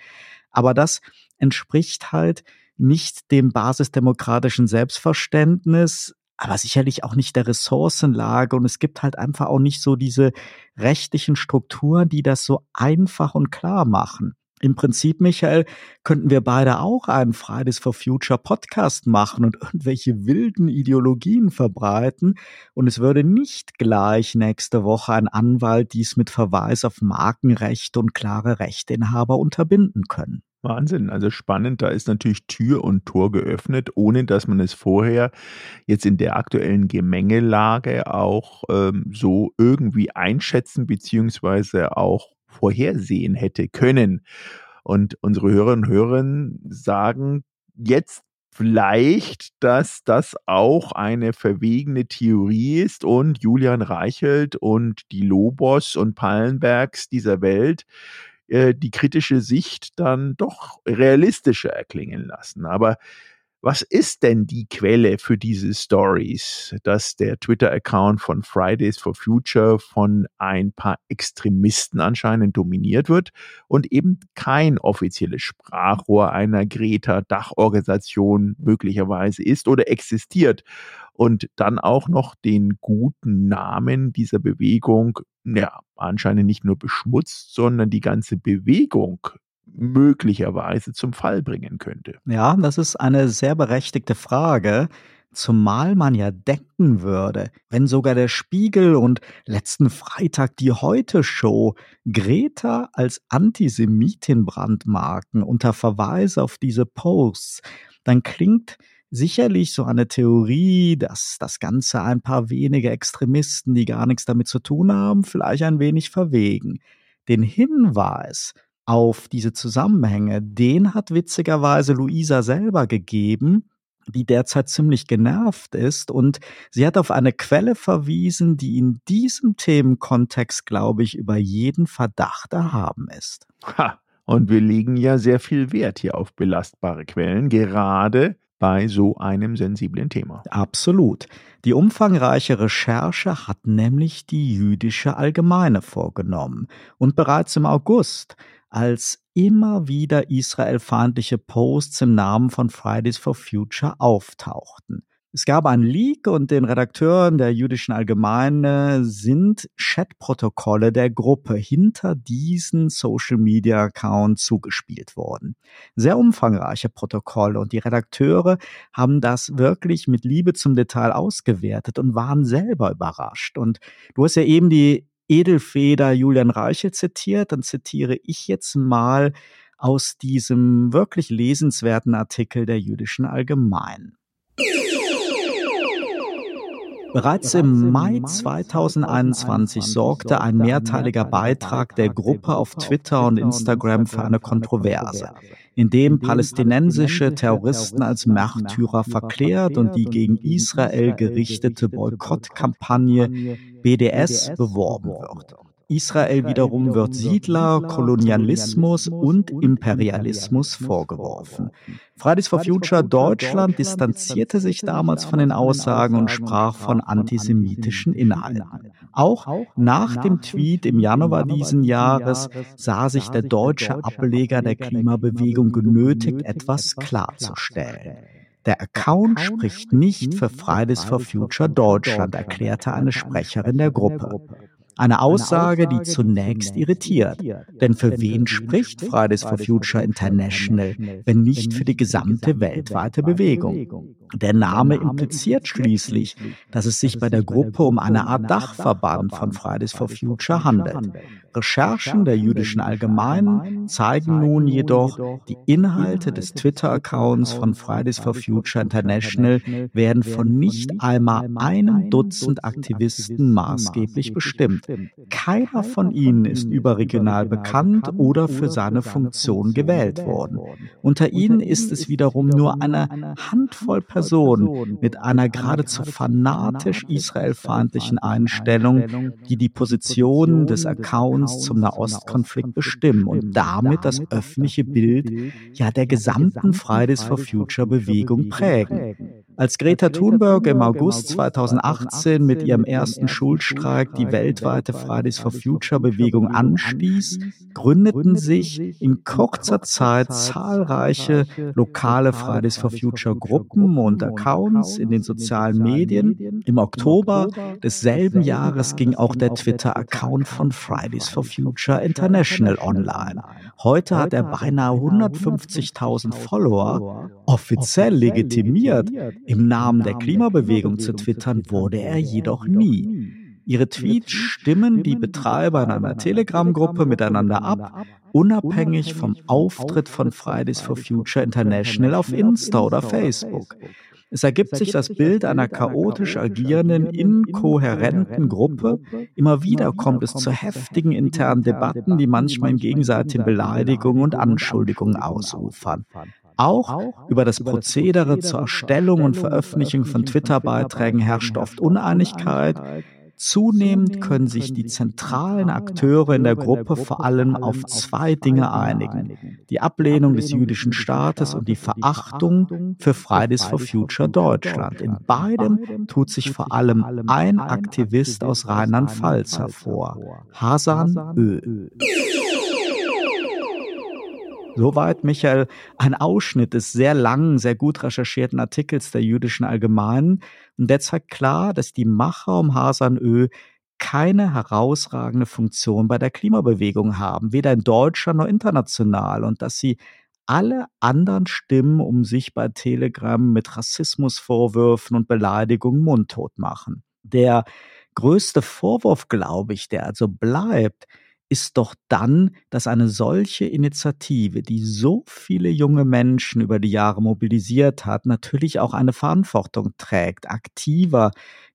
Aber das entspricht halt nicht dem basisdemokratischen Selbstverständnis, aber sicherlich auch nicht der Ressourcenlage und es gibt halt einfach auch nicht so diese rechtlichen Strukturen, die das so einfach und klar machen. Im Prinzip, Michael, könnten wir beide auch einen Fridays for Future Podcast machen und irgendwelche wilden Ideologien verbreiten. Und es würde nicht gleich nächste Woche ein Anwalt dies mit Verweis auf Markenrecht und klare Rechteinhaber unterbinden können. Wahnsinn, also spannend, da ist natürlich Tür und Tor geöffnet, ohne dass man es vorher jetzt in der aktuellen Gemengelage auch ähm, so irgendwie einschätzen beziehungsweise auch vorhersehen hätte können. Und unsere Hörerinnen und Hörer sagen jetzt vielleicht, dass das auch eine verwegene Theorie ist und Julian Reichelt und die Lobos und Pallenbergs dieser Welt die kritische Sicht dann doch realistischer erklingen lassen. Aber was ist denn die Quelle für diese Stories, dass der Twitter-Account von Fridays for Future von ein paar Extremisten anscheinend dominiert wird und eben kein offizielles Sprachrohr einer Greta-Dachorganisation möglicherweise ist oder existiert und dann auch noch den guten Namen dieser Bewegung ja, anscheinend nicht nur beschmutzt, sondern die ganze Bewegung möglicherweise zum Fall bringen könnte? Ja, das ist eine sehr berechtigte Frage. Zumal man ja denken würde, wenn sogar der Spiegel und letzten Freitag die Heute-Show Greta als Antisemitin brandmarken unter Verweis auf diese Posts, dann klingt sicherlich so eine Theorie, dass das Ganze ein paar wenige Extremisten, die gar nichts damit zu tun haben, vielleicht ein wenig verwegen. Den Hinweis, auf diese Zusammenhänge, den hat witzigerweise Luisa selber gegeben, die derzeit ziemlich genervt ist. Und sie hat auf eine Quelle verwiesen, die in diesem Themenkontext, glaube ich, über jeden Verdacht erhaben ist. Ha, und wir legen ja sehr viel Wert hier auf belastbare Quellen, gerade bei so einem sensiblen Thema. Absolut. Die umfangreiche Recherche hat nämlich die jüdische Allgemeine vorgenommen. Und bereits im August als immer wieder israelfeindliche Posts im Namen von Fridays for Future auftauchten. Es gab einen Leak und den Redakteuren der jüdischen Allgemeine sind Chatprotokolle der Gruppe hinter diesen Social Media Account zugespielt worden. Sehr umfangreiche Protokolle und die Redakteure haben das wirklich mit Liebe zum Detail ausgewertet und waren selber überrascht. Und du hast ja eben die Edelfeder Julian Reichel zitiert, dann zitiere ich jetzt mal aus diesem wirklich lesenswerten Artikel der Jüdischen Allgemeinen. Bereits im Mai 2021 sorgte ein mehrteiliger Beitrag der Gruppe auf Twitter und Instagram für eine Kontroverse, in dem palästinensische Terroristen als Märtyrer verklärt und die gegen Israel gerichtete Boykottkampagne BDS beworben wird. Israel wiederum wird Siedler, Kolonialismus und Imperialismus vorgeworfen. Fridays for Future Deutschland distanzierte sich damals von den Aussagen und sprach von antisemitischen Inhalten. Auch nach dem Tweet im Januar diesen Jahres sah sich der deutsche Ableger der Klimabewegung genötigt, etwas klarzustellen. Der Account spricht nicht für Fridays for Future Deutschland, erklärte eine Sprecherin der Gruppe. Eine Aussage, die zunächst irritiert. Denn für wen spricht Fridays for Future International, wenn nicht für die gesamte weltweite Bewegung? Der Name impliziert schließlich, dass es sich bei der Gruppe um eine Art Dachverband von Fridays for Future handelt. Recherchen der jüdischen Allgemeinen zeigen nun jedoch, die Inhalte des Twitter-Accounts von Fridays for Future International werden von nicht einmal einem Dutzend Aktivisten maßgeblich bestimmt. Keiner von ihnen ist überregional bekannt oder für seine Funktion gewählt worden. Unter ihnen ist es wiederum nur eine Handvoll Personen mit einer geradezu fanatisch israelfeindlichen Einstellung, die die Position des Accounts zum Nahostkonflikt bestimmen und damit das öffentliche Bild ja der gesamten Fridays for Future Bewegung prägen. Als Greta Thunberg im August 2018 mit ihrem ersten Schulstreik die weltweite Fridays for Future Bewegung anstieß, gründeten sich in kurzer Zeit zahlreiche lokale Fridays for Future Gruppen und Accounts in den sozialen Medien. Im Oktober desselben Jahres ging auch der Twitter-Account von Fridays for Future International online. Heute hat er beinahe 150.000 Follower, offiziell legitimiert im Namen der Klimabewegung zu twittern wurde er jedoch nie. Ihre Tweets stimmen die Betreiber in einer Telegram-Gruppe miteinander ab, unabhängig vom Auftritt von Fridays for Future International auf Insta oder Facebook. Es ergibt sich das Bild einer chaotisch agierenden, inkohärenten Gruppe. Immer wieder kommt es zu heftigen internen Debatten, die manchmal in gegenseitigen Beleidigungen und Anschuldigungen ausufern. Auch über das Prozedere zur Erstellung und Veröffentlichung von Twitter-Beiträgen herrscht oft Uneinigkeit. Zunehmend können sich die zentralen Akteure in der Gruppe vor allem auf zwei Dinge einigen. Die Ablehnung des jüdischen Staates und die Verachtung für Fridays for Future Deutschland. In beidem tut sich vor allem ein Aktivist aus Rheinland-Pfalz hervor. Hasan Ö. Soweit, Michael, ein Ausschnitt des sehr langen, sehr gut recherchierten Artikels der Jüdischen Allgemeinen. Und der zeigt klar, dass die Macher um Hasanö keine herausragende Funktion bei der Klimabewegung haben, weder in Deutschland noch international, und dass sie alle anderen Stimmen um sich bei Telegram mit Rassismusvorwürfen und Beleidigungen mundtot machen. Der größte Vorwurf, glaube ich, der also bleibt, ist doch dann, dass eine solche Initiative, die so viele junge Menschen über die Jahre mobilisiert hat, natürlich auch eine Verantwortung trägt, aktiver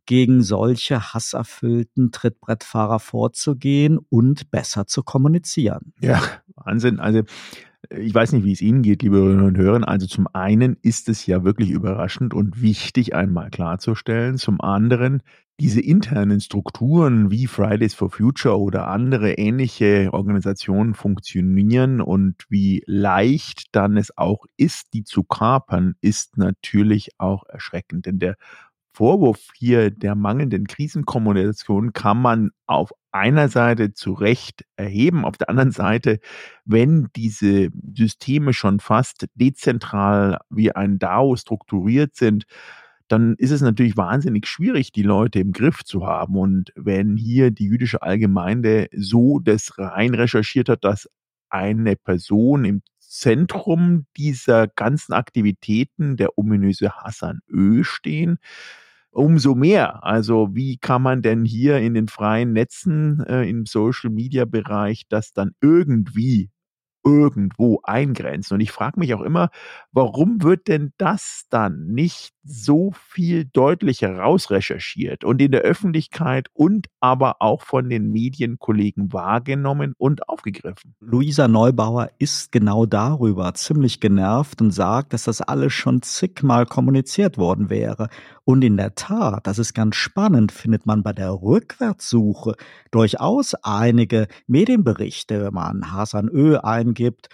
gegen solche hasserfüllten Trittbrettfahrer vorzugehen und besser zu kommunizieren. Ja, Wahnsinn. Also ich weiß nicht, wie es Ihnen geht, liebe Hörerinnen und Hörer. Also zum einen ist es ja wirklich überraschend und wichtig, einmal klarzustellen. Zum anderen, diese internen Strukturen wie Fridays for Future oder andere ähnliche Organisationen funktionieren und wie leicht dann es auch ist, die zu kapern, ist natürlich auch erschreckend. Denn der Vorwurf hier der mangelnden Krisenkommunikation kann man auf einer Seite zu Recht erheben, auf der anderen Seite, wenn diese Systeme schon fast dezentral wie ein DAO strukturiert sind, dann ist es natürlich wahnsinnig schwierig, die Leute im Griff zu haben. Und wenn hier die jüdische Allgemeinde so das rein recherchiert hat, dass eine Person im Zentrum dieser ganzen Aktivitäten, der ominöse Hassan Ö, stehen, umso mehr. Also wie kann man denn hier in den freien Netzen, äh, im Social-Media-Bereich das dann irgendwie irgendwo eingrenzen. Und ich frage mich auch immer, warum wird denn das dann nicht so viel deutlicher rausrecherchiert und in der Öffentlichkeit und aber auch von den Medienkollegen wahrgenommen und aufgegriffen? Luisa Neubauer ist genau darüber ziemlich genervt und sagt, dass das alles schon zigmal kommuniziert worden wäre. Und in der Tat, das ist ganz spannend, findet man bei der Rückwärtssuche durchaus einige Medienberichte, wenn man Hasan Ö eingibt,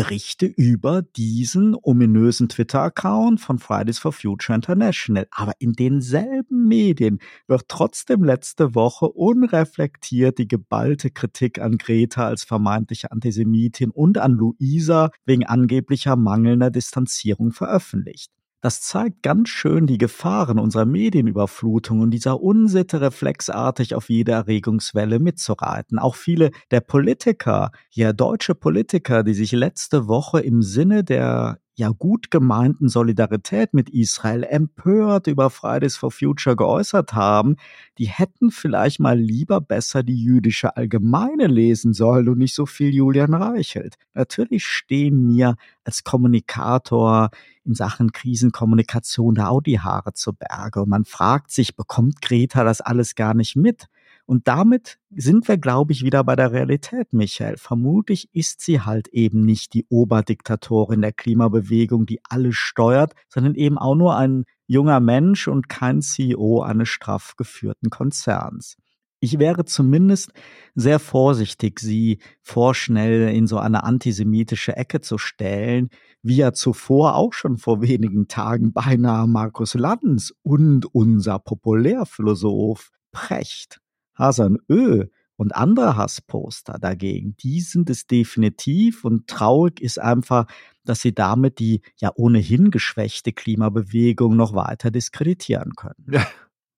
Berichte über diesen ominösen Twitter-Account von Fridays for Future International. Aber in denselben Medien wird trotzdem letzte Woche unreflektiert die geballte Kritik an Greta als vermeintliche Antisemitin und an Luisa wegen angeblicher mangelnder Distanzierung veröffentlicht. Das zeigt ganz schön die Gefahren unserer Medienüberflutung und dieser Unsitte, reflexartig auf jede Erregungswelle mitzureiten. Auch viele der Politiker, ja deutsche Politiker, die sich letzte Woche im Sinne der ja gut gemeinten Solidarität mit Israel empört über Fridays for Future geäußert haben, die hätten vielleicht mal lieber besser die jüdische Allgemeine lesen sollen und nicht so viel Julian Reichelt. Natürlich stehen mir als Kommunikator in Sachen Krisenkommunikation da auch die Haare zu Berge und man fragt sich, bekommt Greta das alles gar nicht mit? Und damit sind wir, glaube ich, wieder bei der Realität, Michael. Vermutlich ist sie halt eben nicht die Oberdiktatorin der Klimabewegung, die alles steuert, sondern eben auch nur ein junger Mensch und kein CEO eines straff geführten Konzerns. Ich wäre zumindest sehr vorsichtig, sie vorschnell in so eine antisemitische Ecke zu stellen, wie ja zuvor auch schon vor wenigen Tagen beinahe Markus Lanz und unser Populärphilosoph Precht. Hasan Ö und andere Hassposter dagegen, die sind es definitiv und traurig ist einfach, dass sie damit die ja ohnehin geschwächte Klimabewegung noch weiter diskreditieren können. Ja.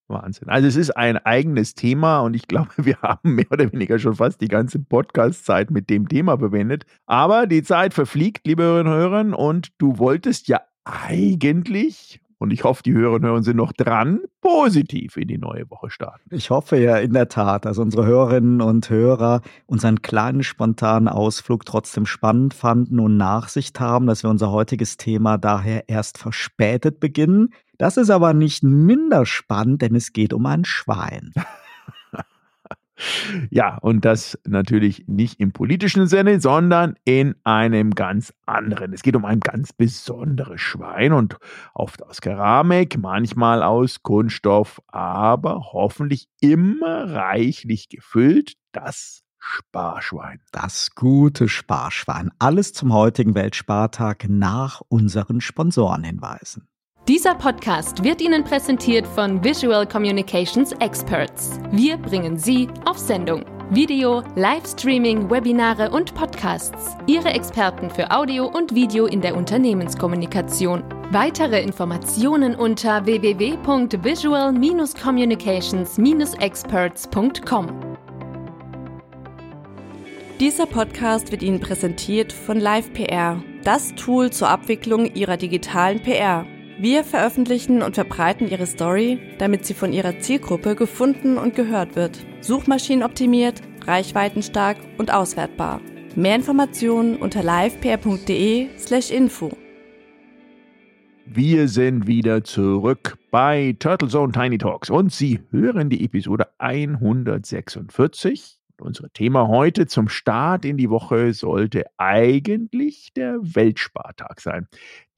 Wahnsinn. Also es ist ein eigenes Thema und ich glaube, wir haben mehr oder weniger schon fast die ganze Podcast-Zeit mit dem Thema verwendet. Aber die Zeit verfliegt, liebe Hörerinnen und Hörer, und du wolltest ja eigentlich und ich hoffe, die Hörerinnen und Hörer sind noch dran, positiv in die neue Woche starten. Ich hoffe ja in der Tat, dass unsere Hörerinnen und Hörer unseren kleinen spontanen Ausflug trotzdem spannend fanden und Nachsicht haben, dass wir unser heutiges Thema daher erst verspätet beginnen. Das ist aber nicht minder spannend, denn es geht um ein Schwein. Ja, und das natürlich nicht im politischen Sinne, sondern in einem ganz anderen. Es geht um ein ganz besonderes Schwein und oft aus Keramik, manchmal aus Kunststoff, aber hoffentlich immer reichlich gefüllt. Das Sparschwein. Das gute Sparschwein. Alles zum heutigen Weltspartag nach unseren Sponsorenhinweisen. Dieser Podcast wird Ihnen präsentiert von Visual Communications Experts. Wir bringen Sie auf Sendung. Video, Livestreaming, Webinare und Podcasts. Ihre Experten für Audio und Video in der Unternehmenskommunikation. Weitere Informationen unter www.visual-communications-experts.com. Dieser Podcast wird Ihnen präsentiert von LivePR, das Tool zur Abwicklung Ihrer digitalen PR. Wir veröffentlichen und verbreiten Ihre Story, damit sie von Ihrer Zielgruppe gefunden und gehört wird. Suchmaschinenoptimiert, reichweitenstark und auswertbar. Mehr Informationen unter livepr.de/info. Wir sind wieder zurück bei Turtle Zone Tiny Talks und Sie hören die Episode 146 unser Thema heute zum Start in die Woche sollte eigentlich der Weltspartag sein,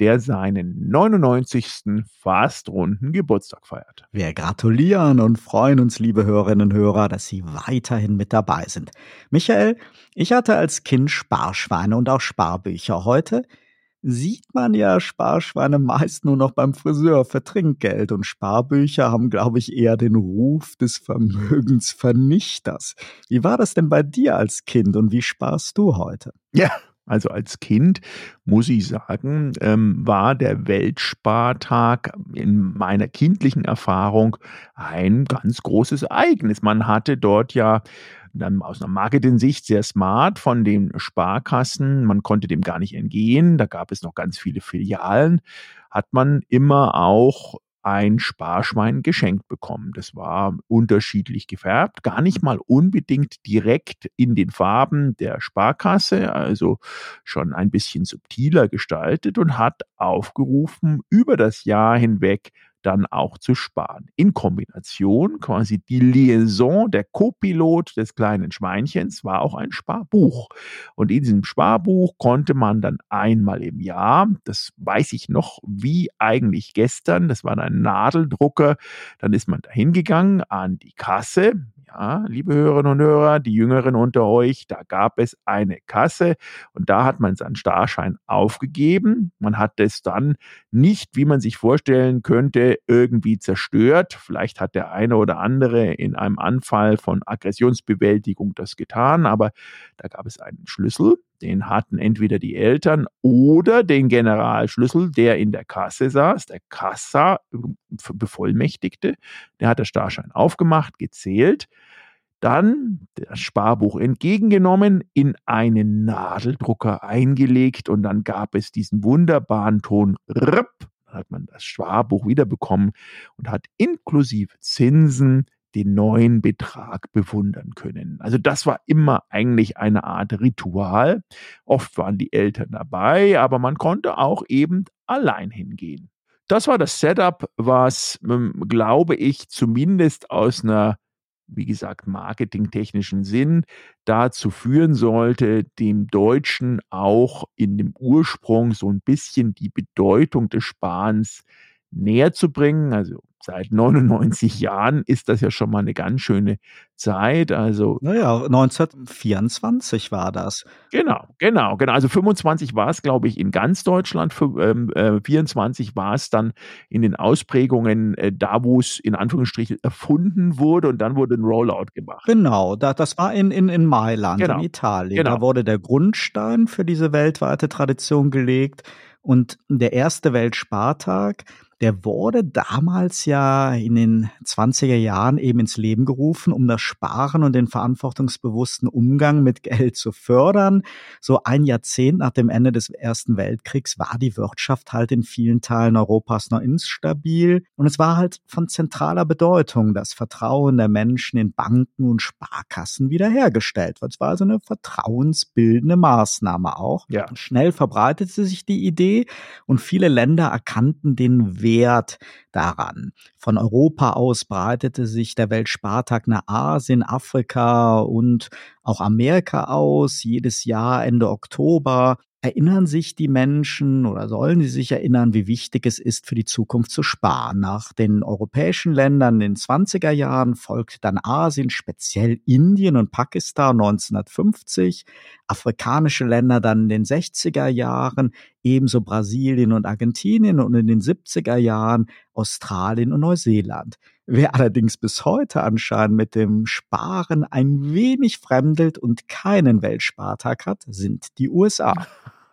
der seinen 99. fast runden Geburtstag feiert. Wir gratulieren und freuen uns, liebe Hörerinnen und Hörer, dass Sie weiterhin mit dabei sind. Michael, ich hatte als Kind Sparschweine und auch Sparbücher. Heute sieht man ja Sparschweine meist nur noch beim Friseur für Trinkgeld und Sparbücher haben, glaube ich, eher den Ruf des Vermögensvernichters. Wie war das denn bei dir als Kind und wie sparst du heute? Ja, also als Kind muss ich sagen, ähm, war der Weltspartag in meiner kindlichen Erfahrung ein ganz großes Ereignis. Man hatte dort ja dann aus einer Marketing-Sicht sehr smart von den Sparkassen. Man konnte dem gar nicht entgehen. Da gab es noch ganz viele Filialen. Hat man immer auch ein Sparschwein geschenkt bekommen. Das war unterschiedlich gefärbt, gar nicht mal unbedingt direkt in den Farben der Sparkasse, also schon ein bisschen subtiler gestaltet und hat aufgerufen, über das Jahr hinweg dann auch zu sparen. In Kombination quasi die Liaison, der Copilot des kleinen Schweinchens war auch ein Sparbuch. Und in diesem Sparbuch konnte man dann einmal im Jahr, das weiß ich noch wie eigentlich gestern, das war ein Nadeldrucker, dann ist man da hingegangen an die Kasse, ja, liebe Hörerinnen und Hörer, die Jüngeren unter euch, da gab es eine Kasse und da hat man seinen Starschein aufgegeben. Man hat es dann nicht, wie man sich vorstellen könnte, irgendwie zerstört. Vielleicht hat der eine oder andere in einem Anfall von Aggressionsbewältigung das getan, aber da gab es einen Schlüssel Den hatten entweder die Eltern oder den Generalschlüssel, der in der Kasse saß, der Kassa bevollmächtigte. Der hat der Starschein aufgemacht, gezählt, dann das Sparbuch entgegengenommen, in einen Nadeldrucker eingelegt und dann gab es diesen wunderbaren Ton. Dann hat man das Sparbuch wiederbekommen und hat inklusive Zinsen den neuen Betrag bewundern können. Also das war immer eigentlich eine Art Ritual. Oft waren die Eltern dabei, aber man konnte auch eben allein hingehen. Das war das Setup, was, ähm, glaube ich, zumindest aus einer wie gesagt, marketingtechnischen Sinn dazu führen sollte, dem Deutschen auch in dem Ursprung so ein bisschen die Bedeutung des Sparens näher zu bringen. Also seit 99 Jahren ist das ja schon mal eine ganz schöne Zeit. Also naja, 1924 war das. Genau, genau, genau. Also 25 war es, glaube ich, in ganz Deutschland. Für, ähm, äh, 24 war es dann in den Ausprägungen äh, da, wo es in Anführungsstrichen erfunden wurde und dann wurde ein Rollout gemacht. Genau, da, das war in, in, in Mailand, genau. in Italien. Genau. Da wurde der Grundstein für diese weltweite Tradition gelegt. Und der erste Weltspartag, der wurde damals ja in den 20er Jahren eben ins Leben gerufen, um das Sparen und den verantwortungsbewussten Umgang mit Geld zu fördern. So ein Jahrzehnt nach dem Ende des Ersten Weltkriegs war die Wirtschaft halt in vielen Teilen Europas noch instabil und es war halt von zentraler Bedeutung, das Vertrauen der Menschen in Banken und Sparkassen wiederhergestellt wird. Es war also eine vertrauensbildende Maßnahme auch. Ja. Schnell verbreitete sich die Idee und viele Länder erkannten den Wert daran. Von Europa aus breitete sich der Weltspartag nach Asien, Afrika und auch Amerika aus. Jedes Jahr Ende Oktober Erinnern sich die Menschen oder sollen sie sich erinnern, wie wichtig es ist, für die Zukunft zu sparen? Nach den europäischen Ländern in den 20er Jahren folgte dann Asien, speziell Indien und Pakistan 1950, afrikanische Länder dann in den 60er Jahren, ebenso Brasilien und Argentinien und in den 70er Jahren Australien und Neuseeland. Wer allerdings bis heute anscheinend mit dem Sparen ein wenig fremdelt und keinen Weltspartag hat, sind die USA.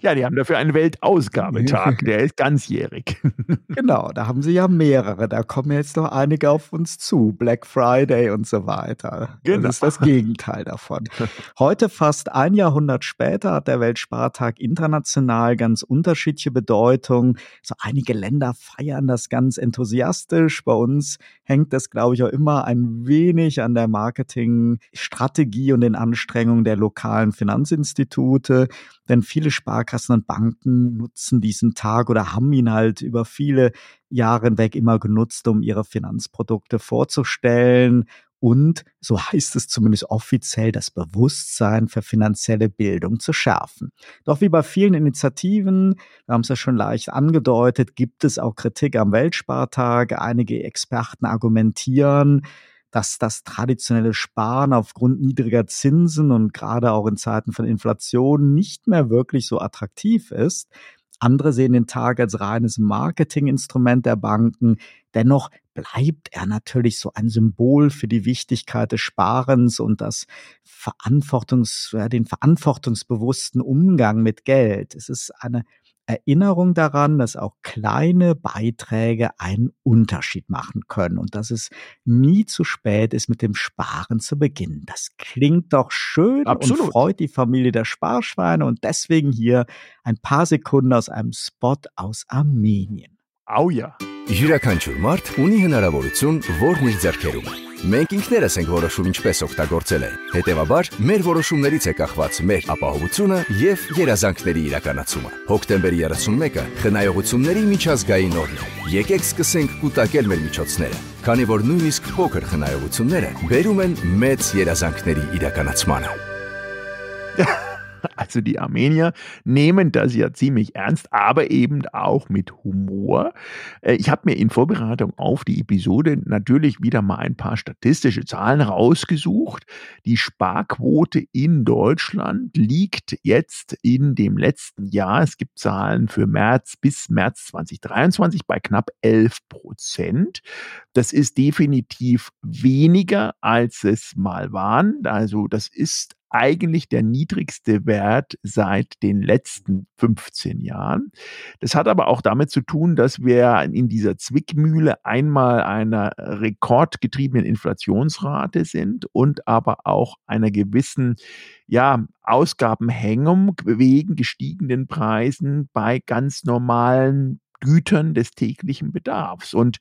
Ja, die haben dafür einen Weltausgabetag, der ist ganzjährig. Genau, da haben sie ja mehrere. Da kommen jetzt noch einige auf uns zu. Black Friday und so weiter. Genau. Das ist das Gegenteil davon. Heute, fast ein Jahrhundert später, hat der Weltspartag international ganz unterschiedliche Bedeutung. So einige Länder feiern das ganz enthusiastisch. Bei uns hängt das, glaube ich, auch immer ein wenig an der Marketingstrategie und den Anstrengungen der lokalen Finanzinstitute. Denn viele Sparkassen und Banken nutzen diesen Tag oder haben ihn halt über viele Jahre hinweg immer genutzt, um ihre Finanzprodukte vorzustellen und, so heißt es zumindest offiziell, das Bewusstsein für finanzielle Bildung zu schärfen. Doch wie bei vielen Initiativen, wir haben es ja schon leicht angedeutet, gibt es auch Kritik am Weltspartag. Einige Experten argumentieren, dass das traditionelle Sparen aufgrund niedriger Zinsen und gerade auch in Zeiten von Inflation nicht mehr wirklich so attraktiv ist. Andere sehen den Tag als reines Marketinginstrument der Banken. Dennoch bleibt er natürlich so ein Symbol für die Wichtigkeit des Sparens und das Verantwortungs, den verantwortungsbewussten Umgang mit Geld. Es ist eine Erinnerung daran, dass auch kleine Beiträge einen Unterschied machen können und dass es nie zu spät ist, mit dem Sparen zu beginnen. Das klingt doch schön Absolut. und freut die Familie der Sparschweine und deswegen hier ein paar Sekunden aus einem Spot aus Armenien. Auja. Oh Մենք ինքներս ենք որոշում ինչպես օգտագործել այն։ Հետևաբար, մեր որոշումներից է կախված մեր ապահովությունը եւ երազանքների իրականացումը։ Հոկտեմբերի 31-ը խնայողությունների միջազգային օրն է։ Եկեք սկսենք կուտակել մեր միջոցները, քանի որ նույնիսկ փոքր խնայողությունները բերում են մեծ երազանքների իրականացմանը։ Also die Armenier nehmen das ja ziemlich ernst, aber eben auch mit Humor. Äh, ich habe mir in Vorbereitung auf die Episode natürlich wieder mal ein paar statistische Zahlen rausgesucht. Die Sparquote in Deutschland liegt jetzt in dem letzten Jahr, es gibt Zahlen für März bis März 2023 bei knapp 11 Prozent. Das ist definitiv weniger, als es mal waren. Also das ist eigentlich der niedrigste Wert seit den letzten 15 Jahren. Das hat aber auch damit zu tun, dass wir in dieser Zwickmühle einmal einer rekordgetriebenen Inflationsrate sind und aber auch einer gewissen ja, Ausgabenhängung wegen gestiegenen Preisen bei ganz normalen Gütern des täglichen Bedarfs. Und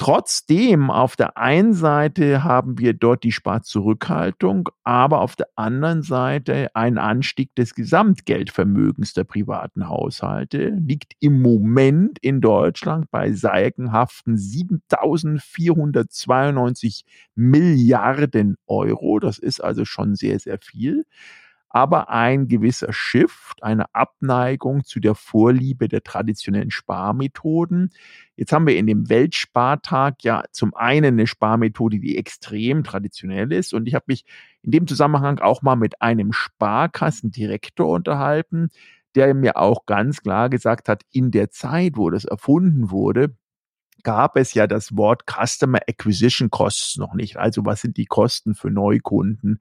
Trotzdem, auf der einen Seite haben wir dort die Sparzurückhaltung, aber auf der anderen Seite ein Anstieg des Gesamtgeldvermögens der privaten Haushalte liegt im Moment in Deutschland bei sagenhaften 7.492 Milliarden Euro. Das ist also schon sehr, sehr viel aber ein gewisser Shift, eine Abneigung zu der Vorliebe der traditionellen Sparmethoden. Jetzt haben wir in dem Weltspartag ja zum einen eine Sparmethode, die extrem traditionell ist. Und ich habe mich in dem Zusammenhang auch mal mit einem Sparkassendirektor unterhalten, der mir auch ganz klar gesagt hat, in der Zeit, wo das erfunden wurde, gab es ja das Wort Customer Acquisition Costs noch nicht. Also was sind die Kosten für Neukunden?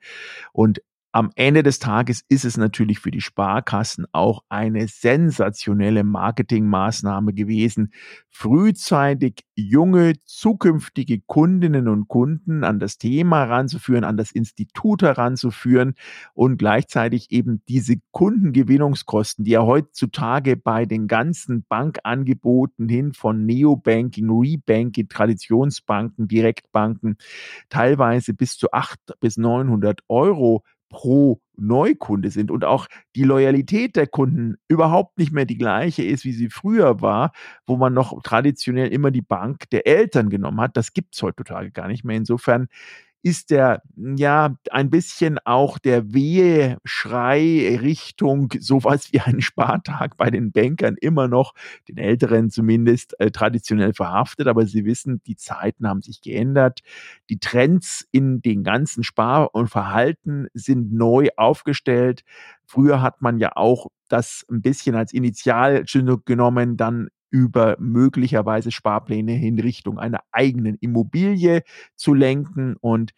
Und am Ende des Tages ist es natürlich für die Sparkassen auch eine sensationelle Marketingmaßnahme gewesen, frühzeitig junge zukünftige Kundinnen und Kunden an das Thema heranzuführen, an das Institut heranzuführen und gleichzeitig eben diese Kundengewinnungskosten, die ja heutzutage bei den ganzen Bankangeboten hin von Neobanking, Rebanking, Traditionsbanken, Direktbanken teilweise bis zu 800 bis 900 Euro pro Neukunde sind und auch die Loyalität der Kunden überhaupt nicht mehr die gleiche ist, wie sie früher war, wo man noch traditionell immer die Bank der Eltern genommen hat. Das gibt es heutzutage gar nicht mehr. Insofern ist der, ja, ein bisschen auch der Weheschrei Richtung sowas wie ein Spartag bei den Bankern immer noch, den Älteren zumindest, äh, traditionell verhaftet. Aber Sie wissen, die Zeiten haben sich geändert. Die Trends in den ganzen Spar- und Verhalten sind neu aufgestellt. Früher hat man ja auch das ein bisschen als Initialzündung genommen, dann über möglicherweise Sparpläne in Richtung einer eigenen Immobilie zu lenken. Und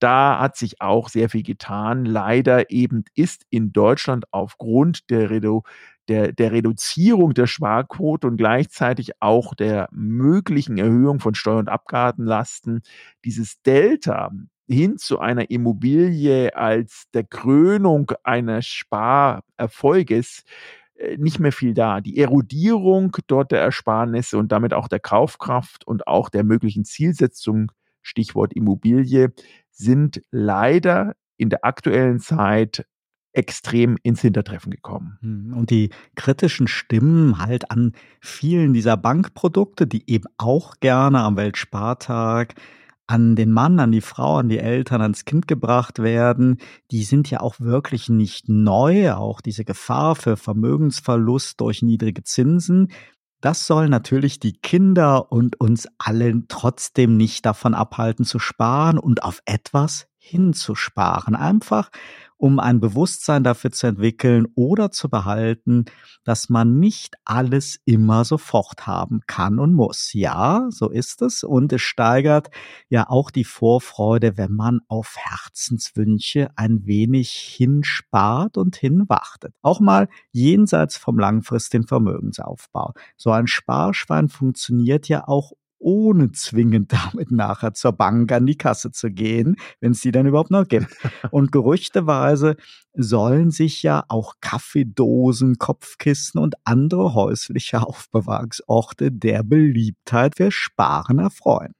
da hat sich auch sehr viel getan. Leider eben ist in Deutschland aufgrund der, Redu der, der Reduzierung der Sparquote und gleichzeitig auch der möglichen Erhöhung von Steuer- und Abgabenlasten dieses Delta hin zu einer Immobilie als der Krönung eines Sparerfolges nicht mehr viel da. Die Erodierung dort der Ersparnisse und damit auch der Kaufkraft und auch der möglichen Zielsetzung, Stichwort Immobilie, sind leider in der aktuellen Zeit extrem ins Hintertreffen gekommen. Hm, und die kritischen Stimmen halt an vielen dieser Bankprodukte, die eben auch gerne am Weltspartag an den Mann, an die Frau, an die Eltern, ans Kind gebracht werden, die sind ja auch wirklich nicht neu. Auch diese Gefahr für Vermögensverlust durch niedrige Zinsen, das soll natürlich die Kinder und uns allen trotzdem nicht davon abhalten zu sparen und auf etwas hinzusparen. Einfach um ein Bewusstsein dafür zu entwickeln oder zu behalten, dass man nicht alles immer sofort haben kann und muss. Ja, so ist es und es steigert ja auch die Vorfreude, wenn man auf Herzenswünsche ein wenig hinspart und hinwartet. Auch mal jenseits vom langfristigen Vermögensaufbau. So ein Sparschwein funktioniert ja auch ohne zwingend damit nachher zur Bank an die Kasse zu gehen, wenn es die dann überhaupt noch gibt. Und gerüchteweise sollen sich ja auch Kaffeedosen, Kopfkissen und andere häusliche Aufbewahrungsorte der Beliebtheit für Sparen erfreuen.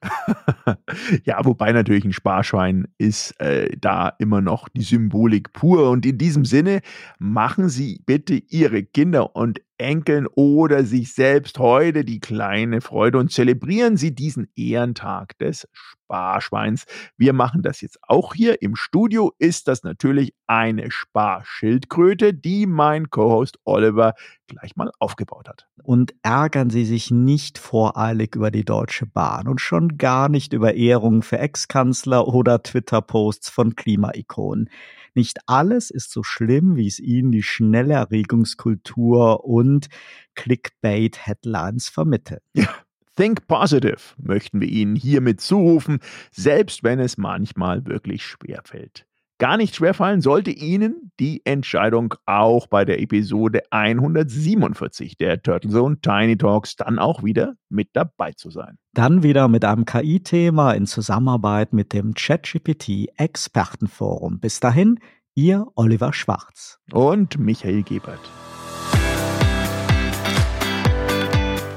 ja, wobei natürlich ein Sparschwein ist äh, da immer noch die Symbolik pur. Und in diesem Sinne machen Sie bitte Ihre Kinder und Enkeln oder sich selbst heute die kleine Freude und zelebrieren Sie diesen Ehrentag des Sparschweins. Wir machen das jetzt auch hier im Studio. Ist das natürlich eine Sparschildkröte, die mein Co-Host Oliver gleich mal aufgebaut hat. Und ärgern Sie sich nicht voreilig über die Deutsche Bahn und schon gar nicht über Ehrungen für Ex-Kanzler oder Twitter-Posts von Klimaikonen. Nicht alles ist so schlimm, wie es Ihnen die schnelle Erregungskultur und Clickbait-Headlines vermitteln. Ja. Think Positive möchten wir Ihnen hiermit zurufen, selbst wenn es manchmal wirklich schwer fällt. gar nicht schwerfallen, sollte Ihnen die Entscheidung auch bei der Episode 147 der Turtle Zone Tiny Talks dann auch wieder mit dabei zu sein. Dann wieder mit einem KI-Thema in Zusammenarbeit mit dem ChatGPT Expertenforum. Bis dahin, Ihr Oliver Schwarz und Michael Gebert.